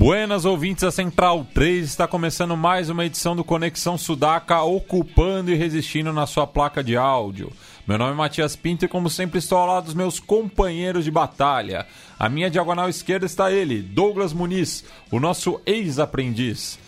Buenas ouvintes da Central 3, está começando mais uma edição do Conexão Sudaca, ocupando e resistindo na sua placa de áudio. Meu nome é Matias Pinto e, como sempre, estou ao lado dos meus companheiros de batalha. A minha diagonal esquerda está ele, Douglas Muniz, o nosso ex-aprendiz.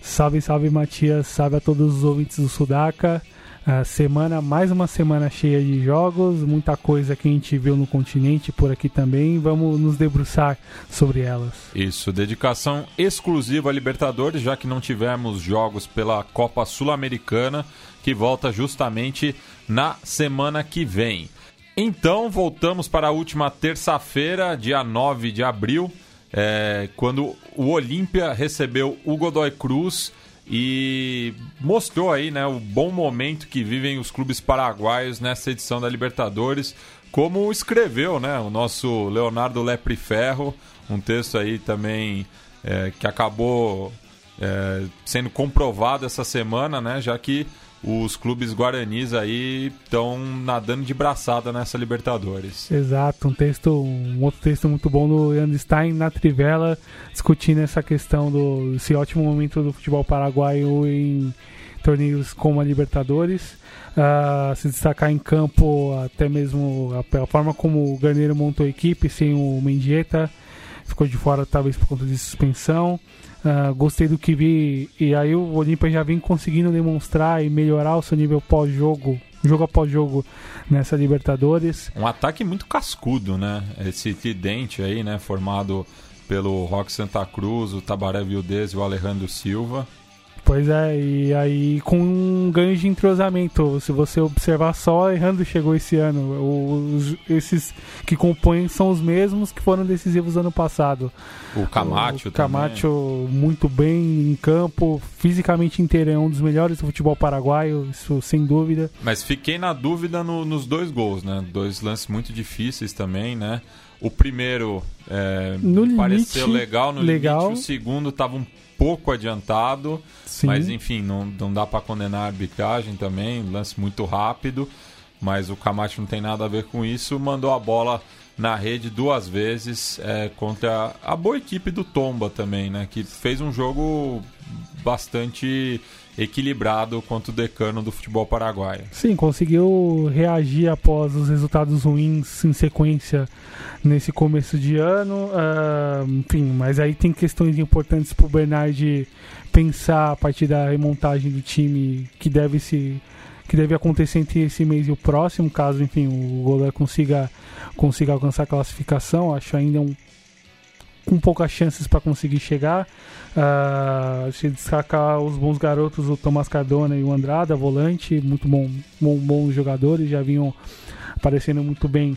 Salve, salve Matias, salve a todos os ouvintes do Sudaca. Uh, semana, mais uma semana cheia de jogos, muita coisa que a gente viu no continente por aqui também. Vamos nos debruçar sobre elas. Isso, dedicação exclusiva a Libertadores, já que não tivemos jogos pela Copa Sul-Americana, que volta justamente na semana que vem. Então, voltamos para a última terça-feira, dia 9 de abril, é, quando o Olímpia recebeu o Godoy Cruz e mostrou aí né, o bom momento que vivem os clubes paraguaios nessa edição da Libertadores, como escreveu né, o nosso Leonardo Lepre Ferro, um texto aí também é, que acabou é, sendo comprovado essa semana, né, já que os clubes guaranis aí estão nadando de braçada nessa Libertadores. Exato, um texto, um outro texto muito bom do Leandro Stein na Trivela, discutindo essa questão do esse ótimo momento do futebol paraguaio em torneios como a Libertadores. Uh, se destacar em campo, até mesmo a, a, forma como o Garneiro montou a equipe, sem o Mendieta, ficou de fora talvez por conta de suspensão. Uh, gostei do que vi. E aí o Olímpia já vem conseguindo demonstrar e melhorar o seu nível pós-jogo, jogo após jogo nessa Libertadores. Um ataque muito cascudo, né? Esse tridente aí, né? Formado pelo Rock Santa Cruz, o Tabaré Vildez e o Alejandro Silva. Pois é, e aí com um ganho de entrosamento. Se você observar só, Errando chegou esse ano. Os, esses que compõem são os mesmos que foram decisivos ano passado. O Camacho o Camacho muito bem em campo, fisicamente inteiro, é um dos melhores do futebol paraguaio, isso sem dúvida. Mas fiquei na dúvida no, nos dois gols, né? Dois lances muito difíceis também, né? O primeiro é, pareceu legal no legal. limite, o segundo estava um pouco adiantado, Sim. mas enfim, não, não dá para condenar a arbitragem também, lance muito rápido, mas o Camacho não tem nada a ver com isso, mandou a bola na rede duas vezes é, contra a boa equipe do Tomba também, né, que fez um jogo bastante equilibrado contra o decano do futebol paraguaio. Sim, conseguiu reagir após os resultados ruins em sequência nesse começo de ano. Uh, enfim, mas aí tem questões importantes para o Bernard pensar a partir da remontagem do time que deve se que deve acontecer entre esse mês e o próximo, caso enfim o goleiro consiga consiga alcançar a classificação. Acho ainda um com poucas chances para conseguir chegar. Uh, se destacar os bons garotos, o Tomás Cardona e o Andrada, volante, muito bom, bom, bons jogadores, já vinham aparecendo muito bem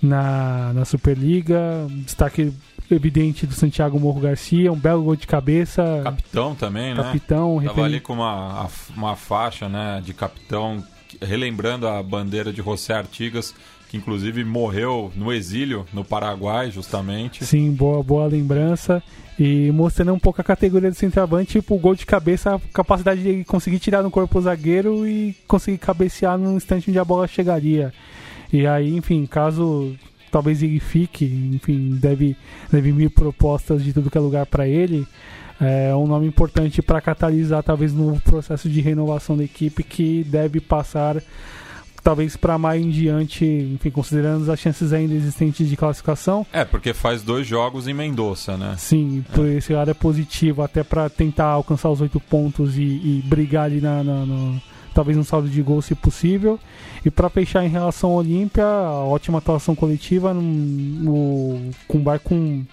na, na Superliga. Destaque evidente do Santiago Morro Garcia, um belo gol de cabeça. Capitão também, capitão, né? Capitão, Tava ali com uma, uma faixa né, de capitão, relembrando a bandeira de José Artigas que inclusive morreu no exílio no Paraguai, justamente. Sim, boa, boa lembrança. E mostrando um pouco a categoria do centroavante, tipo, o gol de cabeça, a capacidade de conseguir tirar no corpo o zagueiro e conseguir cabecear no instante onde a bola chegaria. E aí, enfim, caso talvez ele fique, enfim, deve, deve vir propostas de tudo que é lugar para ele. É um nome importante para catalisar talvez no processo de renovação da equipe que deve passar talvez para mais em diante, enfim, considerando as chances ainda existentes de classificação. É, porque faz dois jogos em Mendoza, né? Sim, por é. esse lado é positivo, até para tentar alcançar os oito pontos e, e brigar ali na, na no, talvez um saldo de gol se possível. E para fechar em relação ao Olímpia, ótima atuação coletiva no, no, com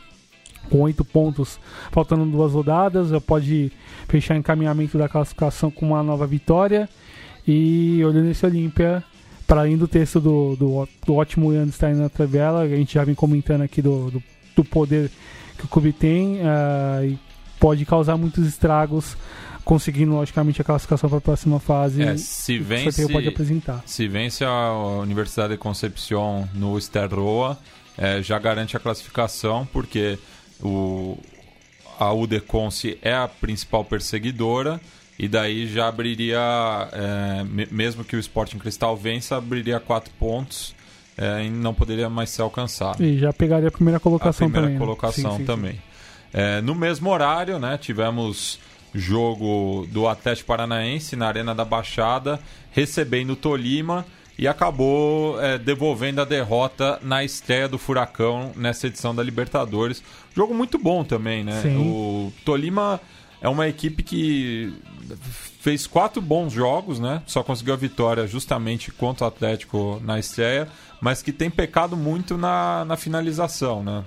com oito pontos, faltando duas rodadas, já pode fechar encaminhamento da classificação com uma nova vitória. E olhando esse Olímpia, para além do texto do, do, do ótimo Ian Stein na tabela, a gente já vem comentando aqui do, do, do poder que o clube tem uh, e pode causar muitos estragos conseguindo, logicamente, a classificação para a próxima fase. É, se vence, pode apresentar. Se vence a Universidade de Concepción no Esterroa, é, já garante a classificação, porque o, a UDECONSE é a principal perseguidora e daí já abriria, é, mesmo que o Sporting Cristal vença, abriria quatro pontos é, e não poderia mais ser alcançado. E já pegaria a primeira colocação a primeira também. Né? colocação sim, sim, também. Sim. É, no mesmo horário, né, tivemos jogo do Atlético Paranaense na Arena da Baixada, recebendo o Tolima e acabou é, devolvendo a derrota na estreia do Furacão nessa edição da Libertadores. Jogo muito bom também, né? Sim. O Tolima é uma equipe que fez quatro bons jogos, né? Só conseguiu a vitória justamente contra o Atlético na estreia, mas que tem pecado muito na, na finalização, né?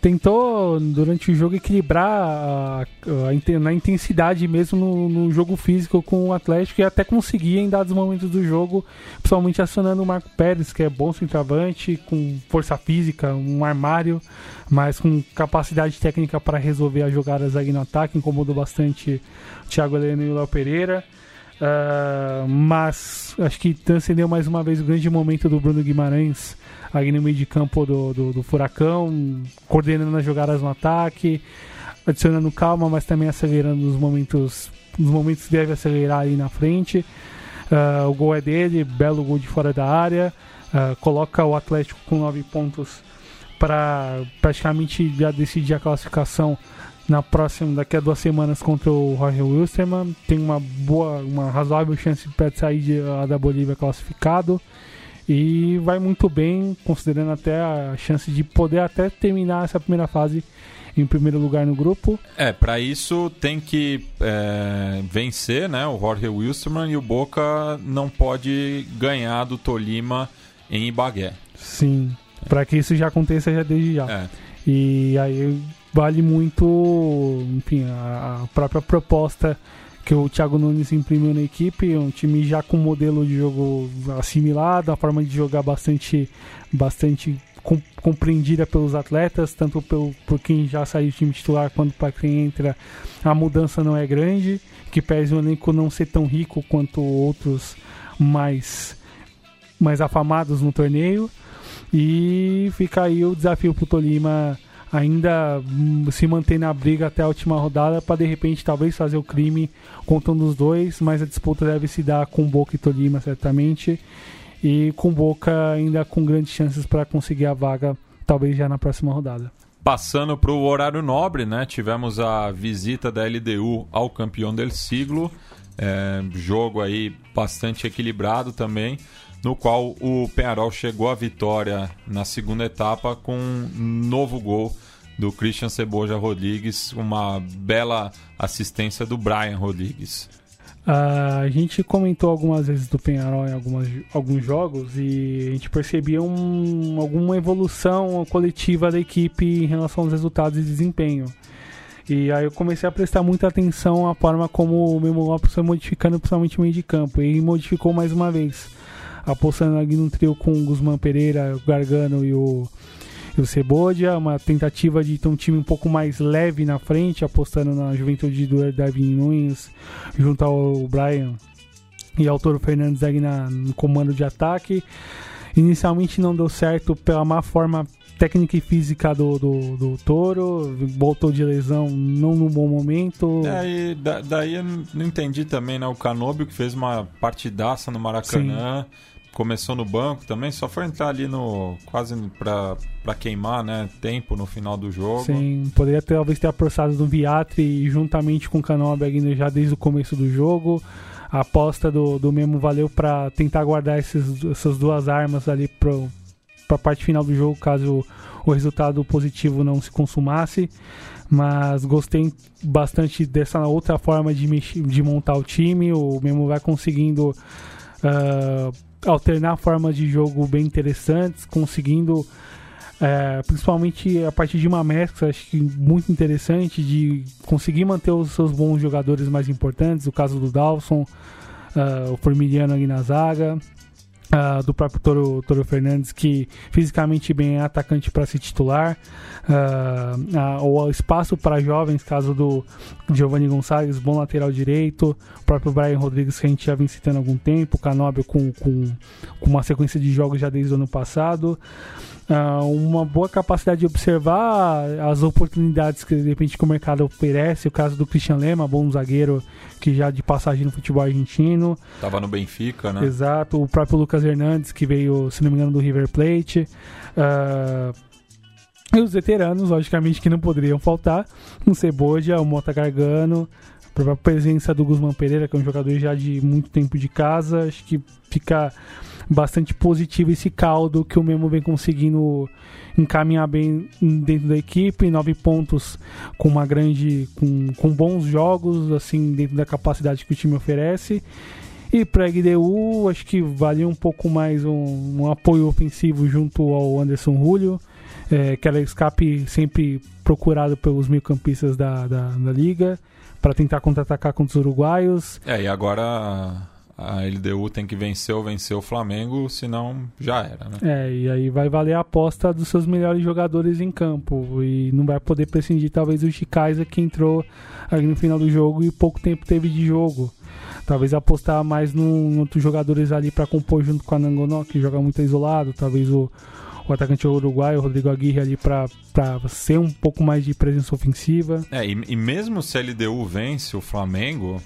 Tentou durante o jogo equilibrar a, a, na intensidade mesmo no, no, jogo físico com o Atlético e até conseguia em dados momentos do jogo, principalmente acionando o Marco Pérez, que é bom centroavante, com força física, um armário, mas com capacidade técnica para resolver as jogadas aí no ataque, incomodou bastante o Thiago Heleno e o Léo Pereira. Uh, mas acho que transcendeu mais uma vez o grande momento do Bruno Guimarães ali no meio de campo do, do, do Furacão, coordenando as jogadas no ataque, adicionando calma, mas também acelerando nos momentos, nos momentos que deve acelerar aí na frente. Uh, o gol é dele, belo gol de fora da área, uh, coloca o Atlético com nove pontos para praticamente já decidir a classificação na próxima, daqui a duas semanas contra o Jorge Wilstermann. Tem uma boa, uma razoável chance para sair de, da Bolívia classificado. E vai muito bem, considerando até a chance de poder até terminar essa primeira fase em primeiro lugar no grupo. É, para isso tem que é, vencer, né? O Jorge Wilstermann e o Boca não pode ganhar do Tolima em Ibagué. Sim, para que isso já aconteça já desde já. É. E aí vale muito, enfim, a própria proposta que o Thiago Nunes imprimiu na equipe, um time já com modelo de jogo assimilado, a forma de jogar bastante, bastante compreendida pelos atletas, tanto pelo, por quem já saiu do time titular quanto para quem entra, a mudança não é grande, que pese o elenco não ser tão rico quanto outros mais, mais afamados no torneio. E fica aí o desafio para o Tolima ainda hum, se manter na briga até a última rodada para de repente talvez fazer o crime contando os dois, mas a disputa deve se dar com Boca e Tolima certamente e com Boca ainda com grandes chances para conseguir a vaga talvez já na próxima rodada. Passando para o horário nobre, né? Tivemos a visita da LDU ao campeão del siglo, é, jogo aí bastante equilibrado também no qual o Penharol chegou à vitória na segunda etapa com um novo gol do Christian Ceboja Rodrigues, uma bela assistência do Brian Rodrigues. Uh, a gente comentou algumas vezes do Penharol em algumas, alguns jogos e a gente percebia um, alguma evolução coletiva da equipe em relação aos resultados e desempenho. E aí eu comecei a prestar muita atenção à forma como o Memo Lopes foi modificando, principalmente o meio de campo. E modificou mais uma vez apostando ali no trio com o Guzmán Pereira, o Gargano e o, e o Cebodia, uma tentativa de ter um time um pouco mais leve na frente, apostando na juventude do Darwin Nunes junto ao Brian e ao Toro Fernandes ali na, no comando de ataque. Inicialmente não deu certo pela má forma técnica e física do, do, do Toro, voltou de lesão não no bom momento. É, e da, daí eu não entendi também, né? O Canobio que fez uma partidaça no Maracanã. Sim começou no banco também, só foi entrar ali no quase para queimar, né, tempo no final do jogo. Sim, poderia ter, talvez ter apostado no Viatri juntamente com o Canobag já desde o começo do jogo. A aposta do, do Memo valeu para tentar guardar esses, essas duas armas ali para a parte final do jogo, caso o resultado positivo não se consumasse. Mas gostei bastante dessa outra forma de, de montar o time. O Memo vai conseguindo uh, alternar formas de jogo bem interessantes, conseguindo é, principalmente a partir de uma mescla, acho que muito interessante, de conseguir manter os seus bons jogadores mais importantes, o caso do Dawson, uh, o Formiliano ali na zaga, Uh, do próprio Toro, Toro Fernandes, que fisicamente bem é atacante para ser titular. Uh, uh, espaço para jovens, caso do Giovanni Gonçalves, bom lateral direito. O próprio Brian Rodrigues, que a gente já vem citando há algum tempo. Canóbio com, com, com uma sequência de jogos já desde o ano passado uma boa capacidade de observar as oportunidades que de repente que o mercado oferece. O caso do Christian Lema, bom zagueiro que já de passagem no futebol argentino. Tava no Benfica, né? Exato. O próprio Lucas Hernandes, que veio, se não me engano, do River Plate. Uh, e os veteranos, logicamente, que não poderiam faltar. O Ceboja, o Mota Gargano, a presença do Guzmán Pereira, que é um jogador já de muito tempo de casa. Acho que fica bastante positivo esse caldo que o Memo vem conseguindo encaminhar bem dentro da equipe, nove pontos com uma grande, com, com bons jogos, assim, dentro da capacidade que o time oferece. E para a GDU, acho que valia um pouco mais um, um apoio ofensivo junto ao Anderson Julio, é, que escape sempre procurado pelos meio-campistas da, da, da liga, para tentar contra-atacar contra os uruguaios. É, e agora a LDU tem que vencer ou vencer o Flamengo, senão já era, né? É, e aí vai valer a aposta dos seus melhores jogadores em campo. E não vai poder prescindir, talvez, o Chicaiza que entrou ali no final do jogo e pouco tempo teve de jogo. Talvez apostar mais em outros jogadores ali para compor junto com a Nangonó, que joga muito isolado. Talvez o, o atacante uruguaio, o Rodrigo Aguirre, ali para ser um pouco mais de presença ofensiva. É, e, e mesmo se a LDU vence o Flamengo,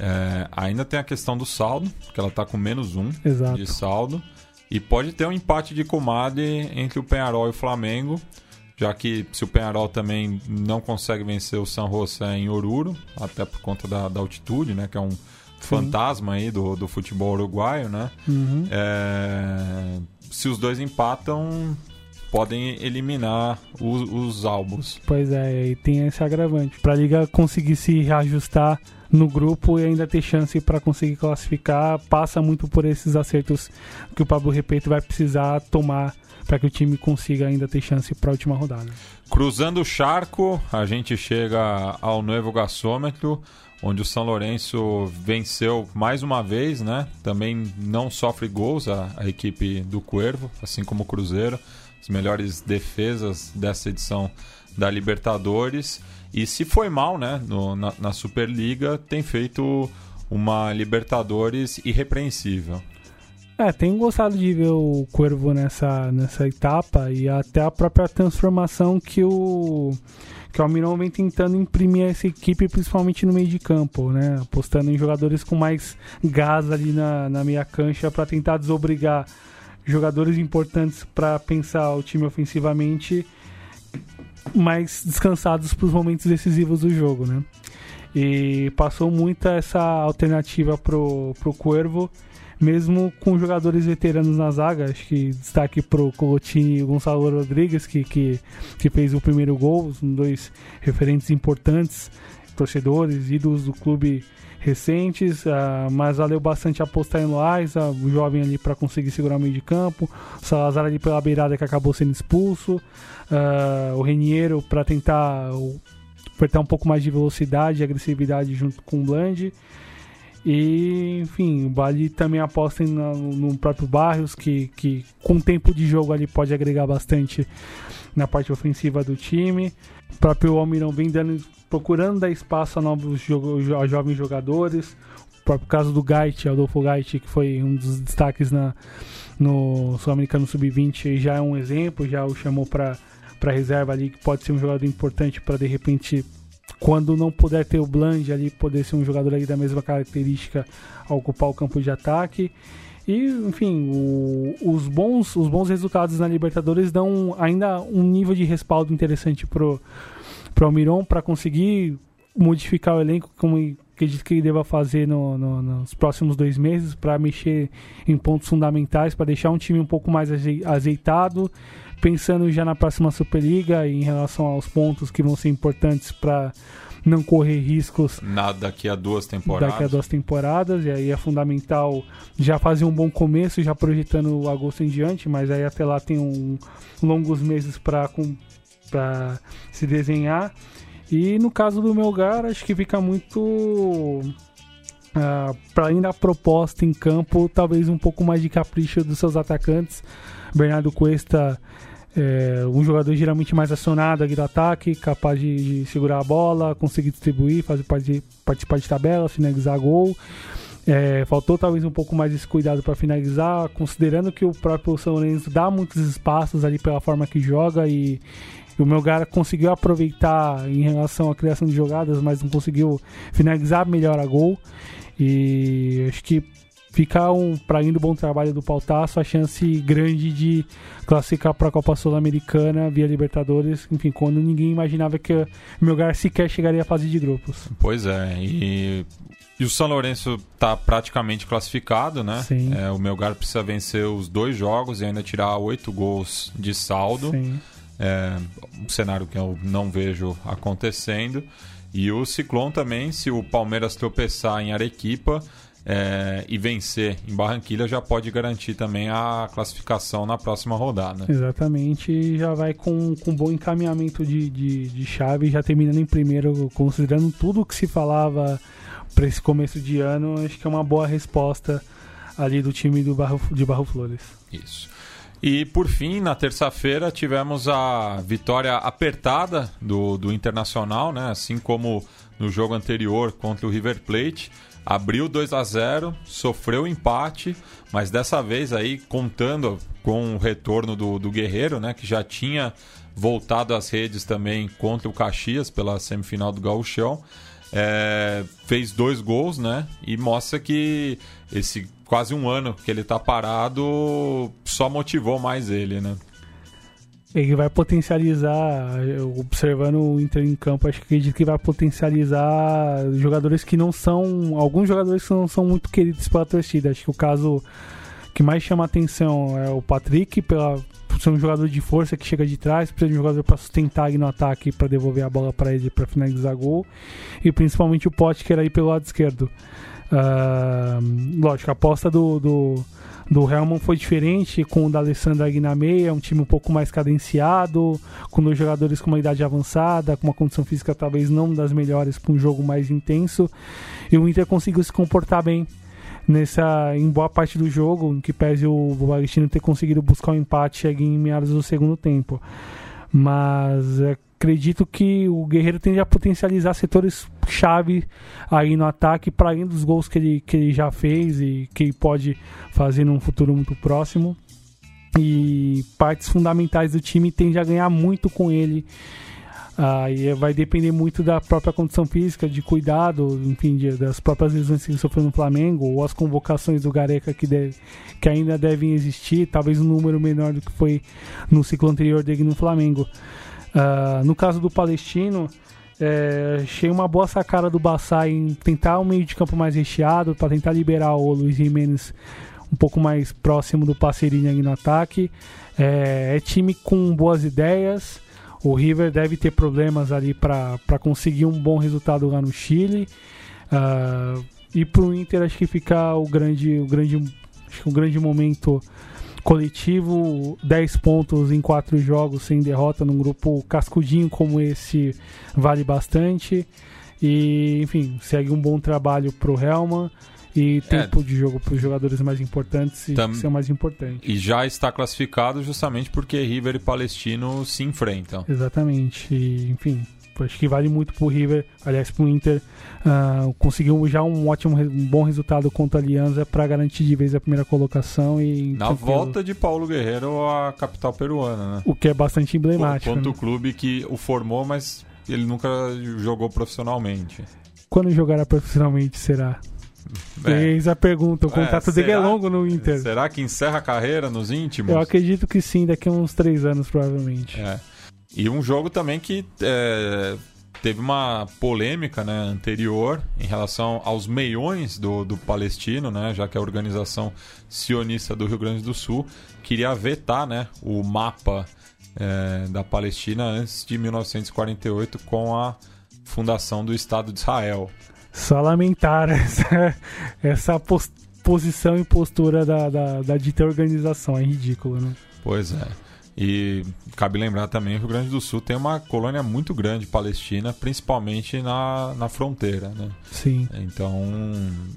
é, ainda tem a questão do saldo, que ela está com menos um Exato. de saldo. E pode ter um empate de comadre entre o Penharol e o Flamengo, já que se o Penharol também não consegue vencer o San José em Oruro, até por conta da, da altitude, né, que é um Sim. fantasma aí do, do futebol uruguaio, né? Uhum. É, se os dois empatam, podem eliminar os, os álbuns. Pois é, e tem esse agravante. Para a liga conseguir se reajustar no grupo e ainda ter chance para conseguir classificar, passa muito por esses acertos que o Pablo Repeto vai precisar tomar para que o time consiga ainda ter chance para a última rodada. Cruzando o charco, a gente chega ao novo gasômetro, onde o São Lourenço venceu mais uma vez, né? Também não sofre gols a, a equipe do Cuervo, assim como o Cruzeiro, as melhores defesas dessa edição da Libertadores. E se foi mal, né, no, na, na Superliga, tem feito uma Libertadores irrepreensível. É, tenho gostado de ver o Corvo nessa, nessa etapa e até a própria transformação que o que o Almirão vem tentando imprimir essa equipe, principalmente no meio de campo, né? Apostando em jogadores com mais gás ali na, na meia cancha para tentar desobrigar jogadores importantes para pensar o time ofensivamente mais descansados para os momentos decisivos do jogo, né? E passou muita essa alternativa pro, pro Cuervo, mesmo com jogadores veteranos na zaga. Acho que destaque pro Colotini e Gonçalo Rodrigues, que, que, que fez o primeiro gol, são dois referentes importantes, torcedores, ídolos do clube recentes, uh, mas valeu bastante apostar em Loaiza, o jovem ali para conseguir segurar o meio de campo, o Salazar ali pela beirada que acabou sendo expulso, uh, o Reniero para tentar apertar um pouco mais de velocidade e agressividade junto com o Bland. E, enfim, o Bali também aposta no, no próprio Barrios, que, que com tempo de jogo ali pode agregar bastante na parte ofensiva do time. O próprio Almirão vem dando procurando dar espaço a novos jo a jovens jogadores. O próprio caso do Gait, Adolfo Gait, que foi um dos destaques na, no Sul-Americano Sub-20, já é um exemplo, já o chamou para reserva ali, que pode ser um jogador importante para de repente, quando não puder ter o Bland ali, poder ser um jogador ali da mesma característica a ocupar o campo de ataque. E, enfim, o, os, bons, os bons resultados na Libertadores dão ainda um nível de respaldo interessante pro para o Miron para conseguir modificar o elenco, como acredito que ele deva fazer no, no, nos próximos dois meses, para mexer em pontos fundamentais, para deixar um time um pouco mais azeitado, pensando já na próxima Superliga e em relação aos pontos que vão ser importantes para não correr riscos na, daqui a duas temporadas. Daqui a duas temporadas, e aí é fundamental já fazer um bom começo, já projetando o agosto em diante, mas aí até lá tem um, longos meses para para se desenhar. E no caso do Melgar, acho que fica muito Uh, para além da proposta em campo, talvez um pouco mais de capricho dos seus atacantes. Bernardo Cuesta é um jogador geralmente mais acionado aqui do ataque, capaz de, de segurar a bola, conseguir distribuir, fazer participar de tabela, finalizar gol. É, faltou talvez um pouco mais esse cuidado para finalizar, considerando que o próprio São Lourenço dá muitos espaços ali pela forma que joga e o Melgar conseguiu aproveitar em relação à criação de jogadas, mas não conseguiu finalizar melhor a gol. E acho que fica um, para indo bom trabalho do Pautaço, a chance grande de classificar para a Copa Sul-Americana via Libertadores, enfim, quando ninguém imaginava que o Melgar sequer chegaria à fase de grupos. Pois é, e, e o São Lourenço está praticamente classificado, né? Sim. É, o Melgar precisa vencer os dois jogos e ainda tirar oito gols de saldo. Sim. É um cenário que eu não vejo acontecendo. E o Ciclone também, se o Palmeiras tropeçar em Arequipa é, e vencer em Barranquilha, já pode garantir também a classificação na próxima rodada. Exatamente, já vai com, com bom encaminhamento de, de, de chave, já terminando em primeiro, considerando tudo o que se falava para esse começo de ano, acho que é uma boa resposta ali do time do Barro, de Barro Flores. Isso. E por fim, na terça-feira, tivemos a vitória apertada do, do Internacional, né? assim como no jogo anterior contra o River Plate. Abriu 2 a 0 sofreu empate, mas dessa vez aí contando com o retorno do, do Guerreiro, né? que já tinha voltado às redes também contra o Caxias pela semifinal do Gauchão. É, fez dois gols, né? E mostra que esse quase um ano que ele tá parado só motivou mais ele, né? Ele vai potencializar, observando o Inter em campo, acho que acredito que vai potencializar jogadores que não são. Alguns jogadores que não são muito queridos pela torcida. Acho que o caso que mais chama atenção é o Patrick, pela, por ser um jogador de força que chega de trás, precisa de um jogador para sustentar ali no ataque para devolver a bola para ele para finalizar gol. E principalmente o era aí pelo lado esquerdo. Uh, lógico, a aposta do, do, do Helmond foi diferente com o da Alessandra aqui na meia, um time um pouco mais cadenciado, com dois jogadores com uma idade avançada, com uma condição física talvez não das melhores para um jogo mais intenso. E o Inter conseguiu se comportar bem nessa em boa parte do jogo, em que pese o Valentino ter conseguido buscar o um empate em meados do segundo tempo. Mas é, acredito que o Guerreiro tende a potencializar setores chave aí no ataque para além dos gols que ele, que ele já fez e que ele pode fazer num futuro muito próximo. E partes fundamentais do time tende a ganhar muito com ele. Aí vai depender muito da própria condição física, de cuidado, enfim, de, das próprias lesões que ele sofreu no Flamengo, ou as convocações do Gareca que, deve, que ainda devem existir, talvez um número menor do que foi no ciclo anterior dele no Flamengo. Uh, no caso do Palestino, é, achei uma boa sacada do Bassá em tentar um meio de campo mais recheado para tentar liberar o Luiz Jimenez um pouco mais próximo do Passerini ali no ataque. É, é, time com boas ideias. O River deve ter problemas ali para conseguir um bom resultado lá no Chile. Uh, e para o Inter acho que fica o grande, o grande, acho que o grande momento coletivo, 10 pontos em 4 jogos sem derrota num grupo cascudinho como esse vale bastante. E, enfim, segue um bom trabalho pro Helman e é. tempo é. de jogo para os jogadores mais importantes e Tam... ser o mais importante. E já está classificado justamente porque River e Palestino se enfrentam. Exatamente. E, enfim, acho que vale muito pro River, aliás, pro Inter, uh, conseguiu já um ótimo, um bom resultado contra a Aliança para garantir de vez a primeira colocação e na tranquilo. volta de Paulo Guerreiro à capital peruana, né? O que é bastante emblemático. Contra né? o clube que o formou, mas ele nunca jogou profissionalmente. Quando jogará profissionalmente será? É. Eis a pergunta, o contrato é, dele é longo no Inter. Será que encerra a carreira nos íntimos? Eu acredito que sim, daqui a uns três anos provavelmente. É. E um jogo também que é, teve uma polêmica né, anterior em relação aos meiões do, do Palestino, né, já que a organização sionista do Rio Grande do Sul queria vetar né, o mapa é, da Palestina antes de 1948 com a fundação do Estado de Israel. Só lamentar essa, essa posição e postura da, da, da dita organização, é ridículo, né? Pois é. E cabe lembrar também que o Rio Grande do Sul tem uma colônia muito grande palestina, principalmente na, na fronteira, né? Sim. Então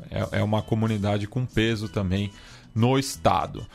é, é uma comunidade com peso também no estado.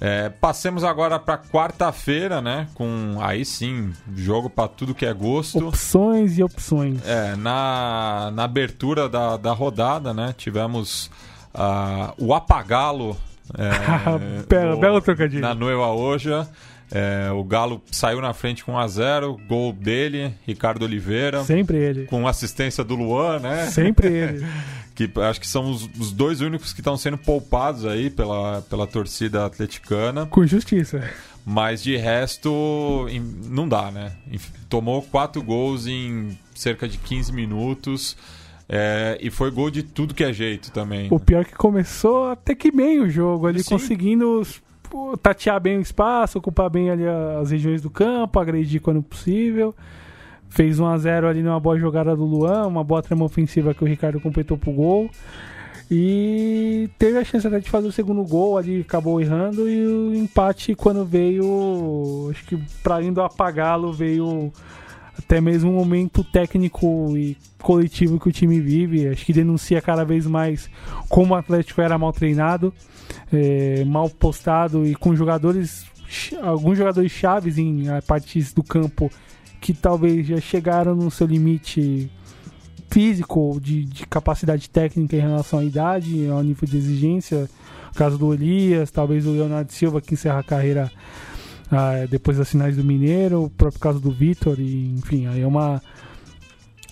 É, passemos agora para quarta-feira, né? Com aí sim, jogo para tudo que é gosto. Opções e opções. É, na, na abertura da, da rodada, né? Tivemos uh, o Apagalo. É, belo, no, belo trocadilho. Na Nueva Oja. É, o Galo saiu na frente com 1x0, gol dele, Ricardo Oliveira. Sempre ele. Com assistência do Luan, né? Sempre ele. que acho que são os, os dois únicos que estão sendo poupados aí pela, pela torcida atleticana. Com justiça. Mas de resto, não dá, né? Tomou quatro gols em cerca de 15 minutos. É, e foi gol de tudo que é jeito também. O pior é que começou até que bem o jogo, ali Sim. conseguindo tatear bem o espaço, ocupar bem ali as regiões do campo, agredir quando possível. Fez 1 a 0 ali numa boa jogada do Luan, uma boa trama ofensiva que o Ricardo completou pro gol. E teve a chance até de fazer o segundo gol ali, acabou errando. E o empate, quando veio, acho que para indo apagá-lo, veio até mesmo um momento técnico e coletivo que o time vive. Acho que denuncia cada vez mais como o Atlético era mal treinado é, mal postado e com jogadores, alguns jogadores chaves em partes do campo que talvez já chegaram no seu limite físico, de, de capacidade técnica em relação à idade, ao nível de exigência. O caso do Elias, talvez o Leonardo Silva que encerra a carreira ah, depois das finais do Mineiro, o próprio caso do Vitor, e enfim, aí é uma.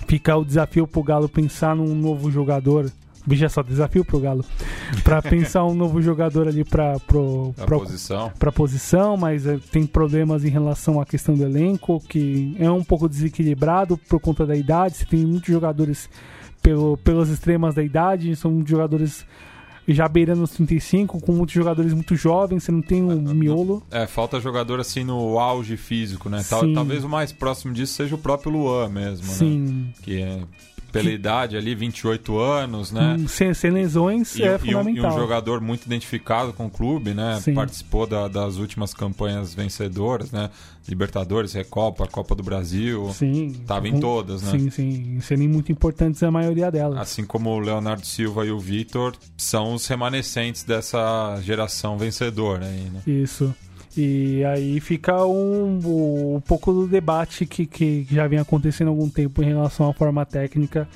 Fica o desafio pro Galo pensar num novo jogador Veja só, desafio pro Galo. Pra pensar um novo jogador ali pra, pro, pra, pra posição. pra posição, mas é, tem problemas em relação à questão do elenco, que é um pouco desequilibrado por conta da idade. Você tem muitos jogadores pelo, pelas extremas da idade, são jogadores já beirando os 35, com muitos jogadores muito jovens, você não tem um miolo. É, falta jogador assim no auge físico, né? Tal, talvez o mais próximo disso seja o próprio Luan mesmo, Sim. né? Que é pela idade ali, 28 anos, né? Hum, sem, sem lesões e, é e fundamental. Um, e um jogador muito identificado com o clube, né? Sim. Participou da, das últimas campanhas vencedoras, né? Libertadores, Recopa, Copa do Brasil. Sim. Tava em todas, né? Sim, sim. Sendo muito importantes a maioria delas. Assim como o Leonardo Silva e o Vitor são os remanescentes dessa geração vencedora aí, né? Isso. E aí fica um, um pouco do debate que, que já vem acontecendo há algum tempo em relação à forma técnica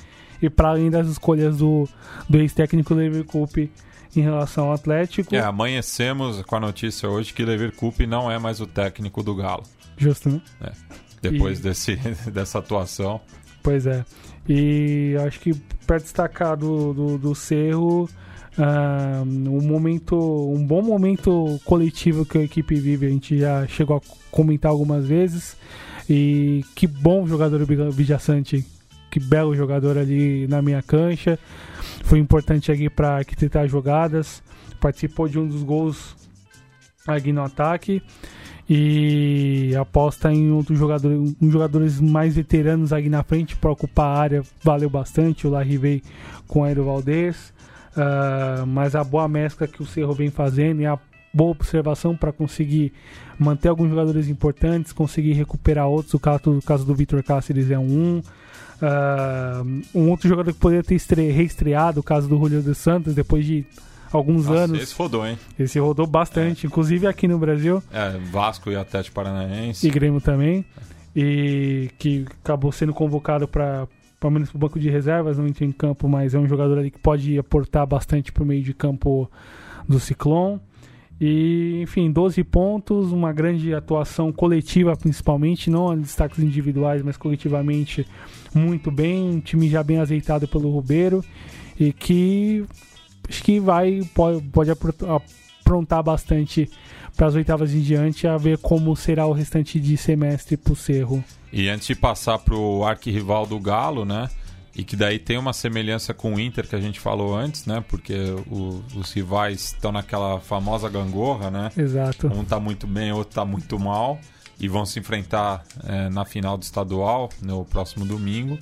e para além das escolhas do, do ex-técnico Lever Coupe em relação ao Atlético. É, amanhecemos com a notícia hoje que Lever Coupe não é mais o técnico do Galo. Justo, né? É, depois e... desse, dessa atuação. Pois é. E acho que para destacar do, do, do Cerro uh, um momento, um bom momento coletivo que a equipe vive. A gente já chegou a comentar algumas vezes. E que bom jogador o Vijaçante, que belo jogador ali na minha cancha. Foi importante aqui para arquitetar jogadas. Participou de um dos gols aqui no ataque e aposta em outros jogadores, um jogadores mais veteranos aqui na frente para ocupar a área valeu bastante. O Larry veio com o Aero Valdez. Uh, mas a boa mescla que o Cerro vem fazendo e a boa observação para conseguir manter alguns jogadores importantes, conseguir recuperar outros. O caso, o caso do Vitor Cáceres é um. Uh, um outro jogador que poderia ter estre reestreado, o caso do Julio de Santos, depois de alguns Nossa, anos. Esse rodou, hein? Esse rodou bastante, é. inclusive aqui no Brasil. É, Vasco e Atlético Paranaense. E Grêmio também. E que acabou sendo convocado para pelo menos pro banco de reservas, não entra em campo, mas é um jogador ali que pode aportar bastante pro meio de campo do Ciclone. E, enfim, 12 pontos, uma grande atuação coletiva principalmente, não destaques individuais, mas coletivamente muito bem, um time já bem azeitado pelo Rubeiro e que acho que vai pode, pode aprontar bastante para as oitavas em diante, a ver como será o restante de semestre pro Cerro. E antes de passar pro arquirrival do Galo, né? E que daí tem uma semelhança com o Inter que a gente falou antes, né? Porque o, os rivais estão naquela famosa gangorra, né? Exato. Um tá muito bem, outro tá muito mal. E vão se enfrentar é, na final do estadual no próximo domingo.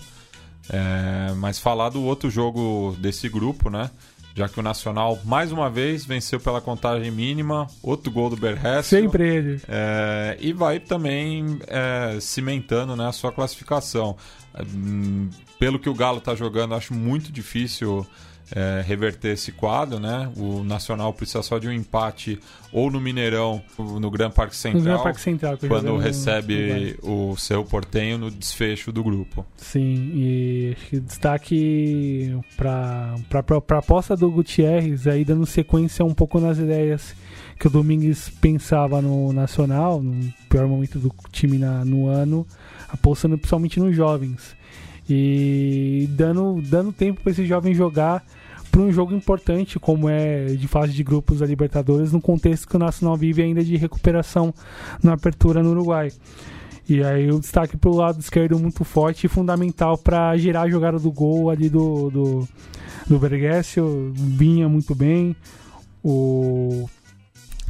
É, mas falar do outro jogo desse grupo, né? Já que o Nacional, mais uma vez, venceu pela contagem mínima, outro gol do Berres. Sempre ele. É, e vai também é, cimentando né, a sua classificação. Hum, pelo que o Galo está jogando, acho muito difícil é, reverter esse quadro, né? O Nacional precisa só de um empate ou no Mineirão, no Gran Parque Central, Gran Parque Central, quando recebe o seu portenho no desfecho do grupo. Sim, e destaque para a aposta do Gutierrez, aí dando sequência um pouco nas ideias que o Domingues pensava no Nacional, no pior momento do time na- no ano, apostando principalmente nos jovens. E dando, dando tempo para esses jovens jogar para um jogo importante como é de fase de grupos da Libertadores, no contexto que o Nacional vive ainda de recuperação na apertura no Uruguai. E aí o destaque pro lado esquerdo muito forte e fundamental para gerar a jogada do gol ali do, do, do Bergessio. Vinha muito bem. O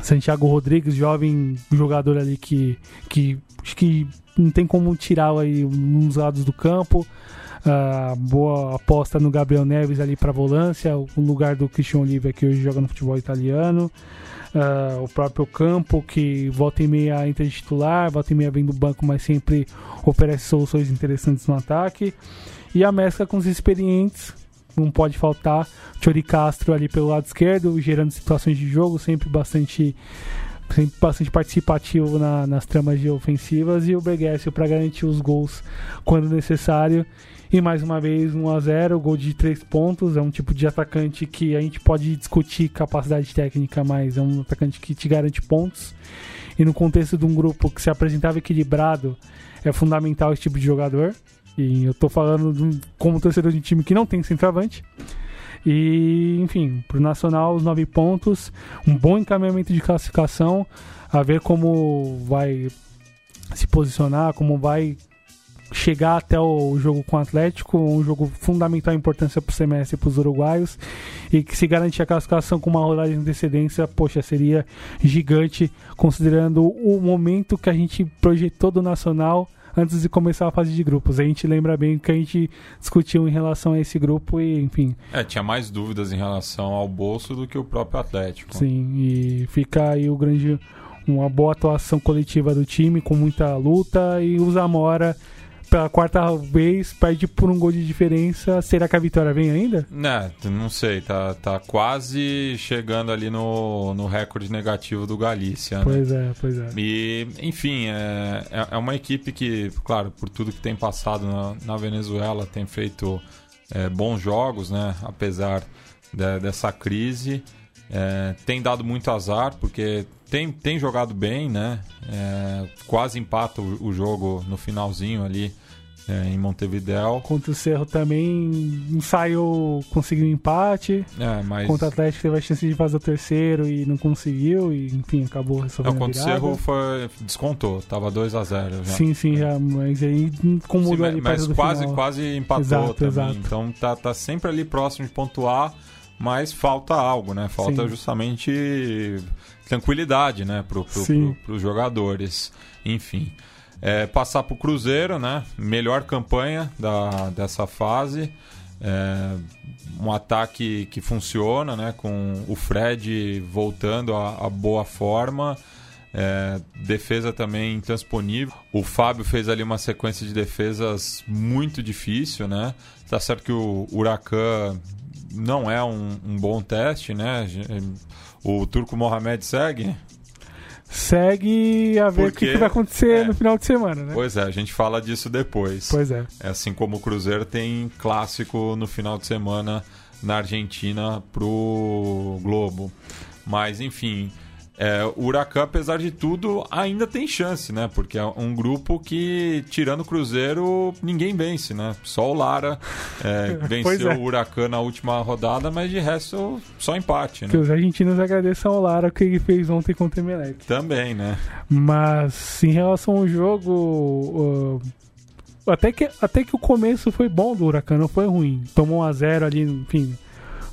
Santiago Rodrigues, jovem jogador ali que, que acho que não tem como tirá-lo aí nos lados do campo. Ah, boa aposta no Gabriel Neves ali para volância, o lugar do Christian Oliva que hoje joga no futebol italiano. Ah, o próprio Campo, que volta e meia entra de titular, volta e meia vem do banco, mas sempre oferece soluções interessantes no ataque. E a mescla com os experientes, não pode faltar. Chori Castro ali pelo lado esquerdo, gerando situações de jogo, sempre bastante, sempre bastante participativo na- nas tramas de ofensivas. E o Bergessio para garantir os gols quando necessário. E mais uma vez, 1 a 0 gol de 3 pontos. É um tipo de atacante que a gente pode discutir capacidade técnica, mas é um atacante que te garante pontos. E no contexto de um grupo que se apresentava equilibrado, é fundamental esse tipo de jogador. E eu tô falando de como torcedor de um time que não tem centroavante. E, enfim, pro Nacional, os 9 pontos, um bom encaminhamento de classificação, a ver como vai se posicionar, como vai chegar até o jogo com o Atlético, um jogo fundamental importância pro semestre para os uruguaios, e que se garantir a classificação com uma rodada de antecedência, poxa, seria gigante, considerando o momento que a gente projetou do Nacional antes de começar a fase de grupos. A gente lembra bem o que a gente discutiu em relação a esse grupo e, enfim, É, tinha mais dúvidas em relação ao bolso do que o próprio Atlético. Sim, e fica aí o grande uma boa atuação coletiva do time com muita luta e o Zamora pela quarta vez perde por um gol de diferença. Será que a vitória vem ainda? Né, não sei, tá, tá quase chegando ali no, no recorde negativo do Galícia, né? Pois é, pois é. E, enfim, é, é- é uma equipe que, claro, por tudo que tem passado na, na Venezuela, tem feito é, bons jogos, né? Apesar de- dessa crise. É, tem dado muito azar, porque tem, tem jogado bem, né? É, quase empata o, o jogo no finalzinho ali é, em Montevideo. Contra o Cerro também ensaiou, conseguiu um empate. É, mas... Contra o Atlético teve a chance de fazer o terceiro e não conseguiu. E enfim, acabou resolvendo Não, contra o. Cerro foi, descontou, tava 2 a 0 já. Sim, sim, já, mas aí incomodou Sim, ali mas quase, final. quase empatou Exato, também. exato. Então tá, tá sempre ali próximo de pontuar, mas falta algo, né? Falta Sim. justamente tranquilidade, né? Pro, pro, pro, pros jogadores. Enfim. É, passar pro Cruzeiro, né? Melhor campanha da, dessa fase. É, um ataque que funciona, né? Com o Fred voltando à, à boa forma. É, defesa também intransponível. O Fábio fez ali uma sequência de defesas muito difícil, né? Tá certo que o Huracan não é um, um bom teste, né? O Turco Mohamed segue. Segue a ver o que, Porque- que vai acontecer é. no final de semana, né? Pois é, a gente fala disso depois. Pois é. É assim como o Cruzeiro tem clássico no final de semana na Argentina pro Globo. Mas enfim, é, o Huracan, apesar de tudo, ainda tem chance, né? Porque é um grupo que, tirando o Cruzeiro, ninguém vence, né? Só o Lara é, venceu é. o Huracan na última rodada, mas de resto, só empate, Que né? os argentinos agradeçam ao Lara o que ele fez ontem contra o Emelec. Também, né? Mas em relação ao jogo, até, que, até que o começo foi bom do Huracan, não foi ruim. Tomou 1 a 0 ali, enfim.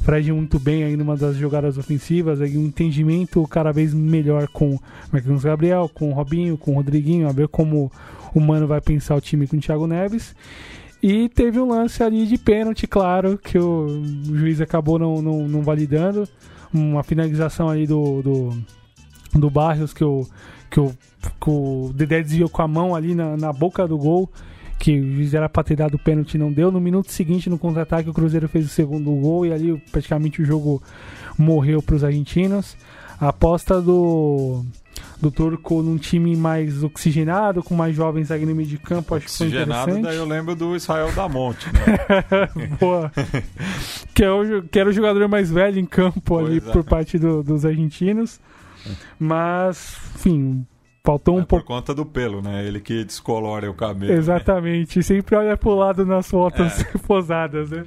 Fred muito bem aí numa das jogadas ofensivas, aí um entendimento cada vez melhor com Marquinhos Gabriel, com o Robinho, com o Rodriguinho, a ver como o Mano vai pensar o time com o Thiago Neves. E teve um lance ali de pênalti, claro, que o juiz acabou não, não, não validando. Uma finalização ali do, do, do Barrios que o, que, o, que o Dedé desviou com a mão ali na, na boca do gol. Que o juiz era pra ter dado pênalti e não deu. No minuto seguinte, no contra-ataque, o Cruzeiro fez o segundo gol e ali praticamente o jogo morreu para os argentinos. A aposta do do Turco num time mais oxigenado, com mais jovens ali no meio de campo, acho que foi interessante. daí eu lembro do Israel da Monte, né? Boa. que, é o, que era o jogador mais velho em campo pois ali é. por parte do, dos argentinos. Mas, enfim, faltou um é pouco. Por conta do pelo, né? Ele que descolora o cabelo. Né? Exatamente. Né? Sempre olha pro lado nas fotos é. posadas, né?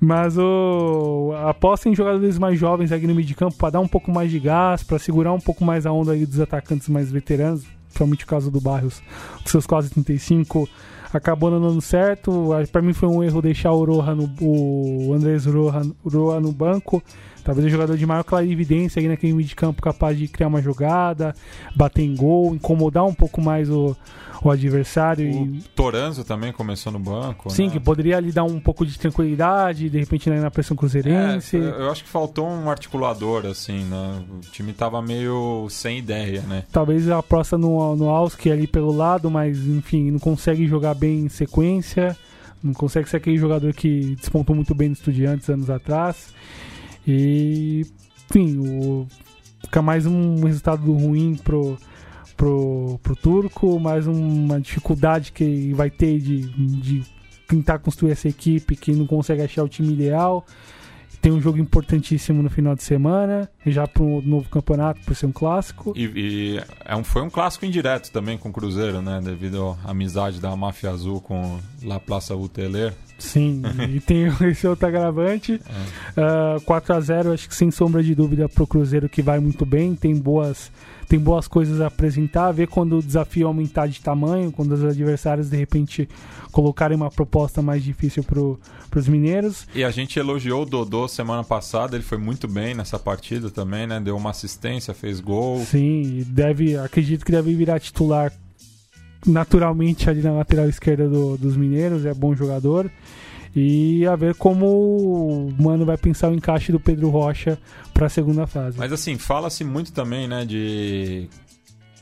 Mas o aposta em jogadores mais jovens aqui no meio de campo para dar um pouco mais de gás, para segurar um pouco mais a onda aí dos atacantes mais veteranos, principalmente o caso do Barrios, com seus quase 35, acabou não dando certo. Para mim foi um erro deixar o Roja no, o Andrés Roja, Roja no banco. Talvez o jogador de maior clarividência aí naquele meio de campo capaz de criar uma jogada, bater em gol, incomodar um pouco mais o, o adversário. O e... Toranzo também começou no banco. Sim, né? que poderia ali dar um pouco de tranquilidade, de repente na pressão cruzeirense. É, eu acho que faltou um articulador, assim, né? O time tava meio sem ideia, né? Talvez a aposta no, no Alski ali pelo lado, mas enfim, não consegue jogar bem em sequência. Não consegue ser aquele jogador que despontou muito bem no Estudiantes anos atrás. E, enfim, o, fica mais um resultado ruim pro, pro, pro turco, mais uma dificuldade que vai ter de, de tentar construir essa equipe que não consegue achar o time ideal. Tem um jogo importantíssimo no final de semana, já para um novo campeonato, por ser um clássico. E, e é um, foi um clássico indireto também com o Cruzeiro, né? Devido à amizade da Máfia Azul com La Plaça Uteler. Sim, e tem esse outro agravante. É. Uh, 4 a 0 acho que sem sombra de dúvida para o Cruzeiro que vai muito bem, tem boas tem boas coisas a apresentar, ver quando o desafio aumentar de tamanho, quando os adversários de repente colocarem uma proposta mais difícil para os mineiros. E a gente elogiou o Dodô semana passada, ele foi muito bem nessa partida também, né? Deu uma assistência, fez gol. Sim, deve, acredito que deve virar titular naturalmente ali na lateral esquerda do, dos mineiros, é bom jogador. E a ver como o Mano vai pensar o encaixe do Pedro Rocha para a segunda fase. Mas assim, fala-se muito também, né, de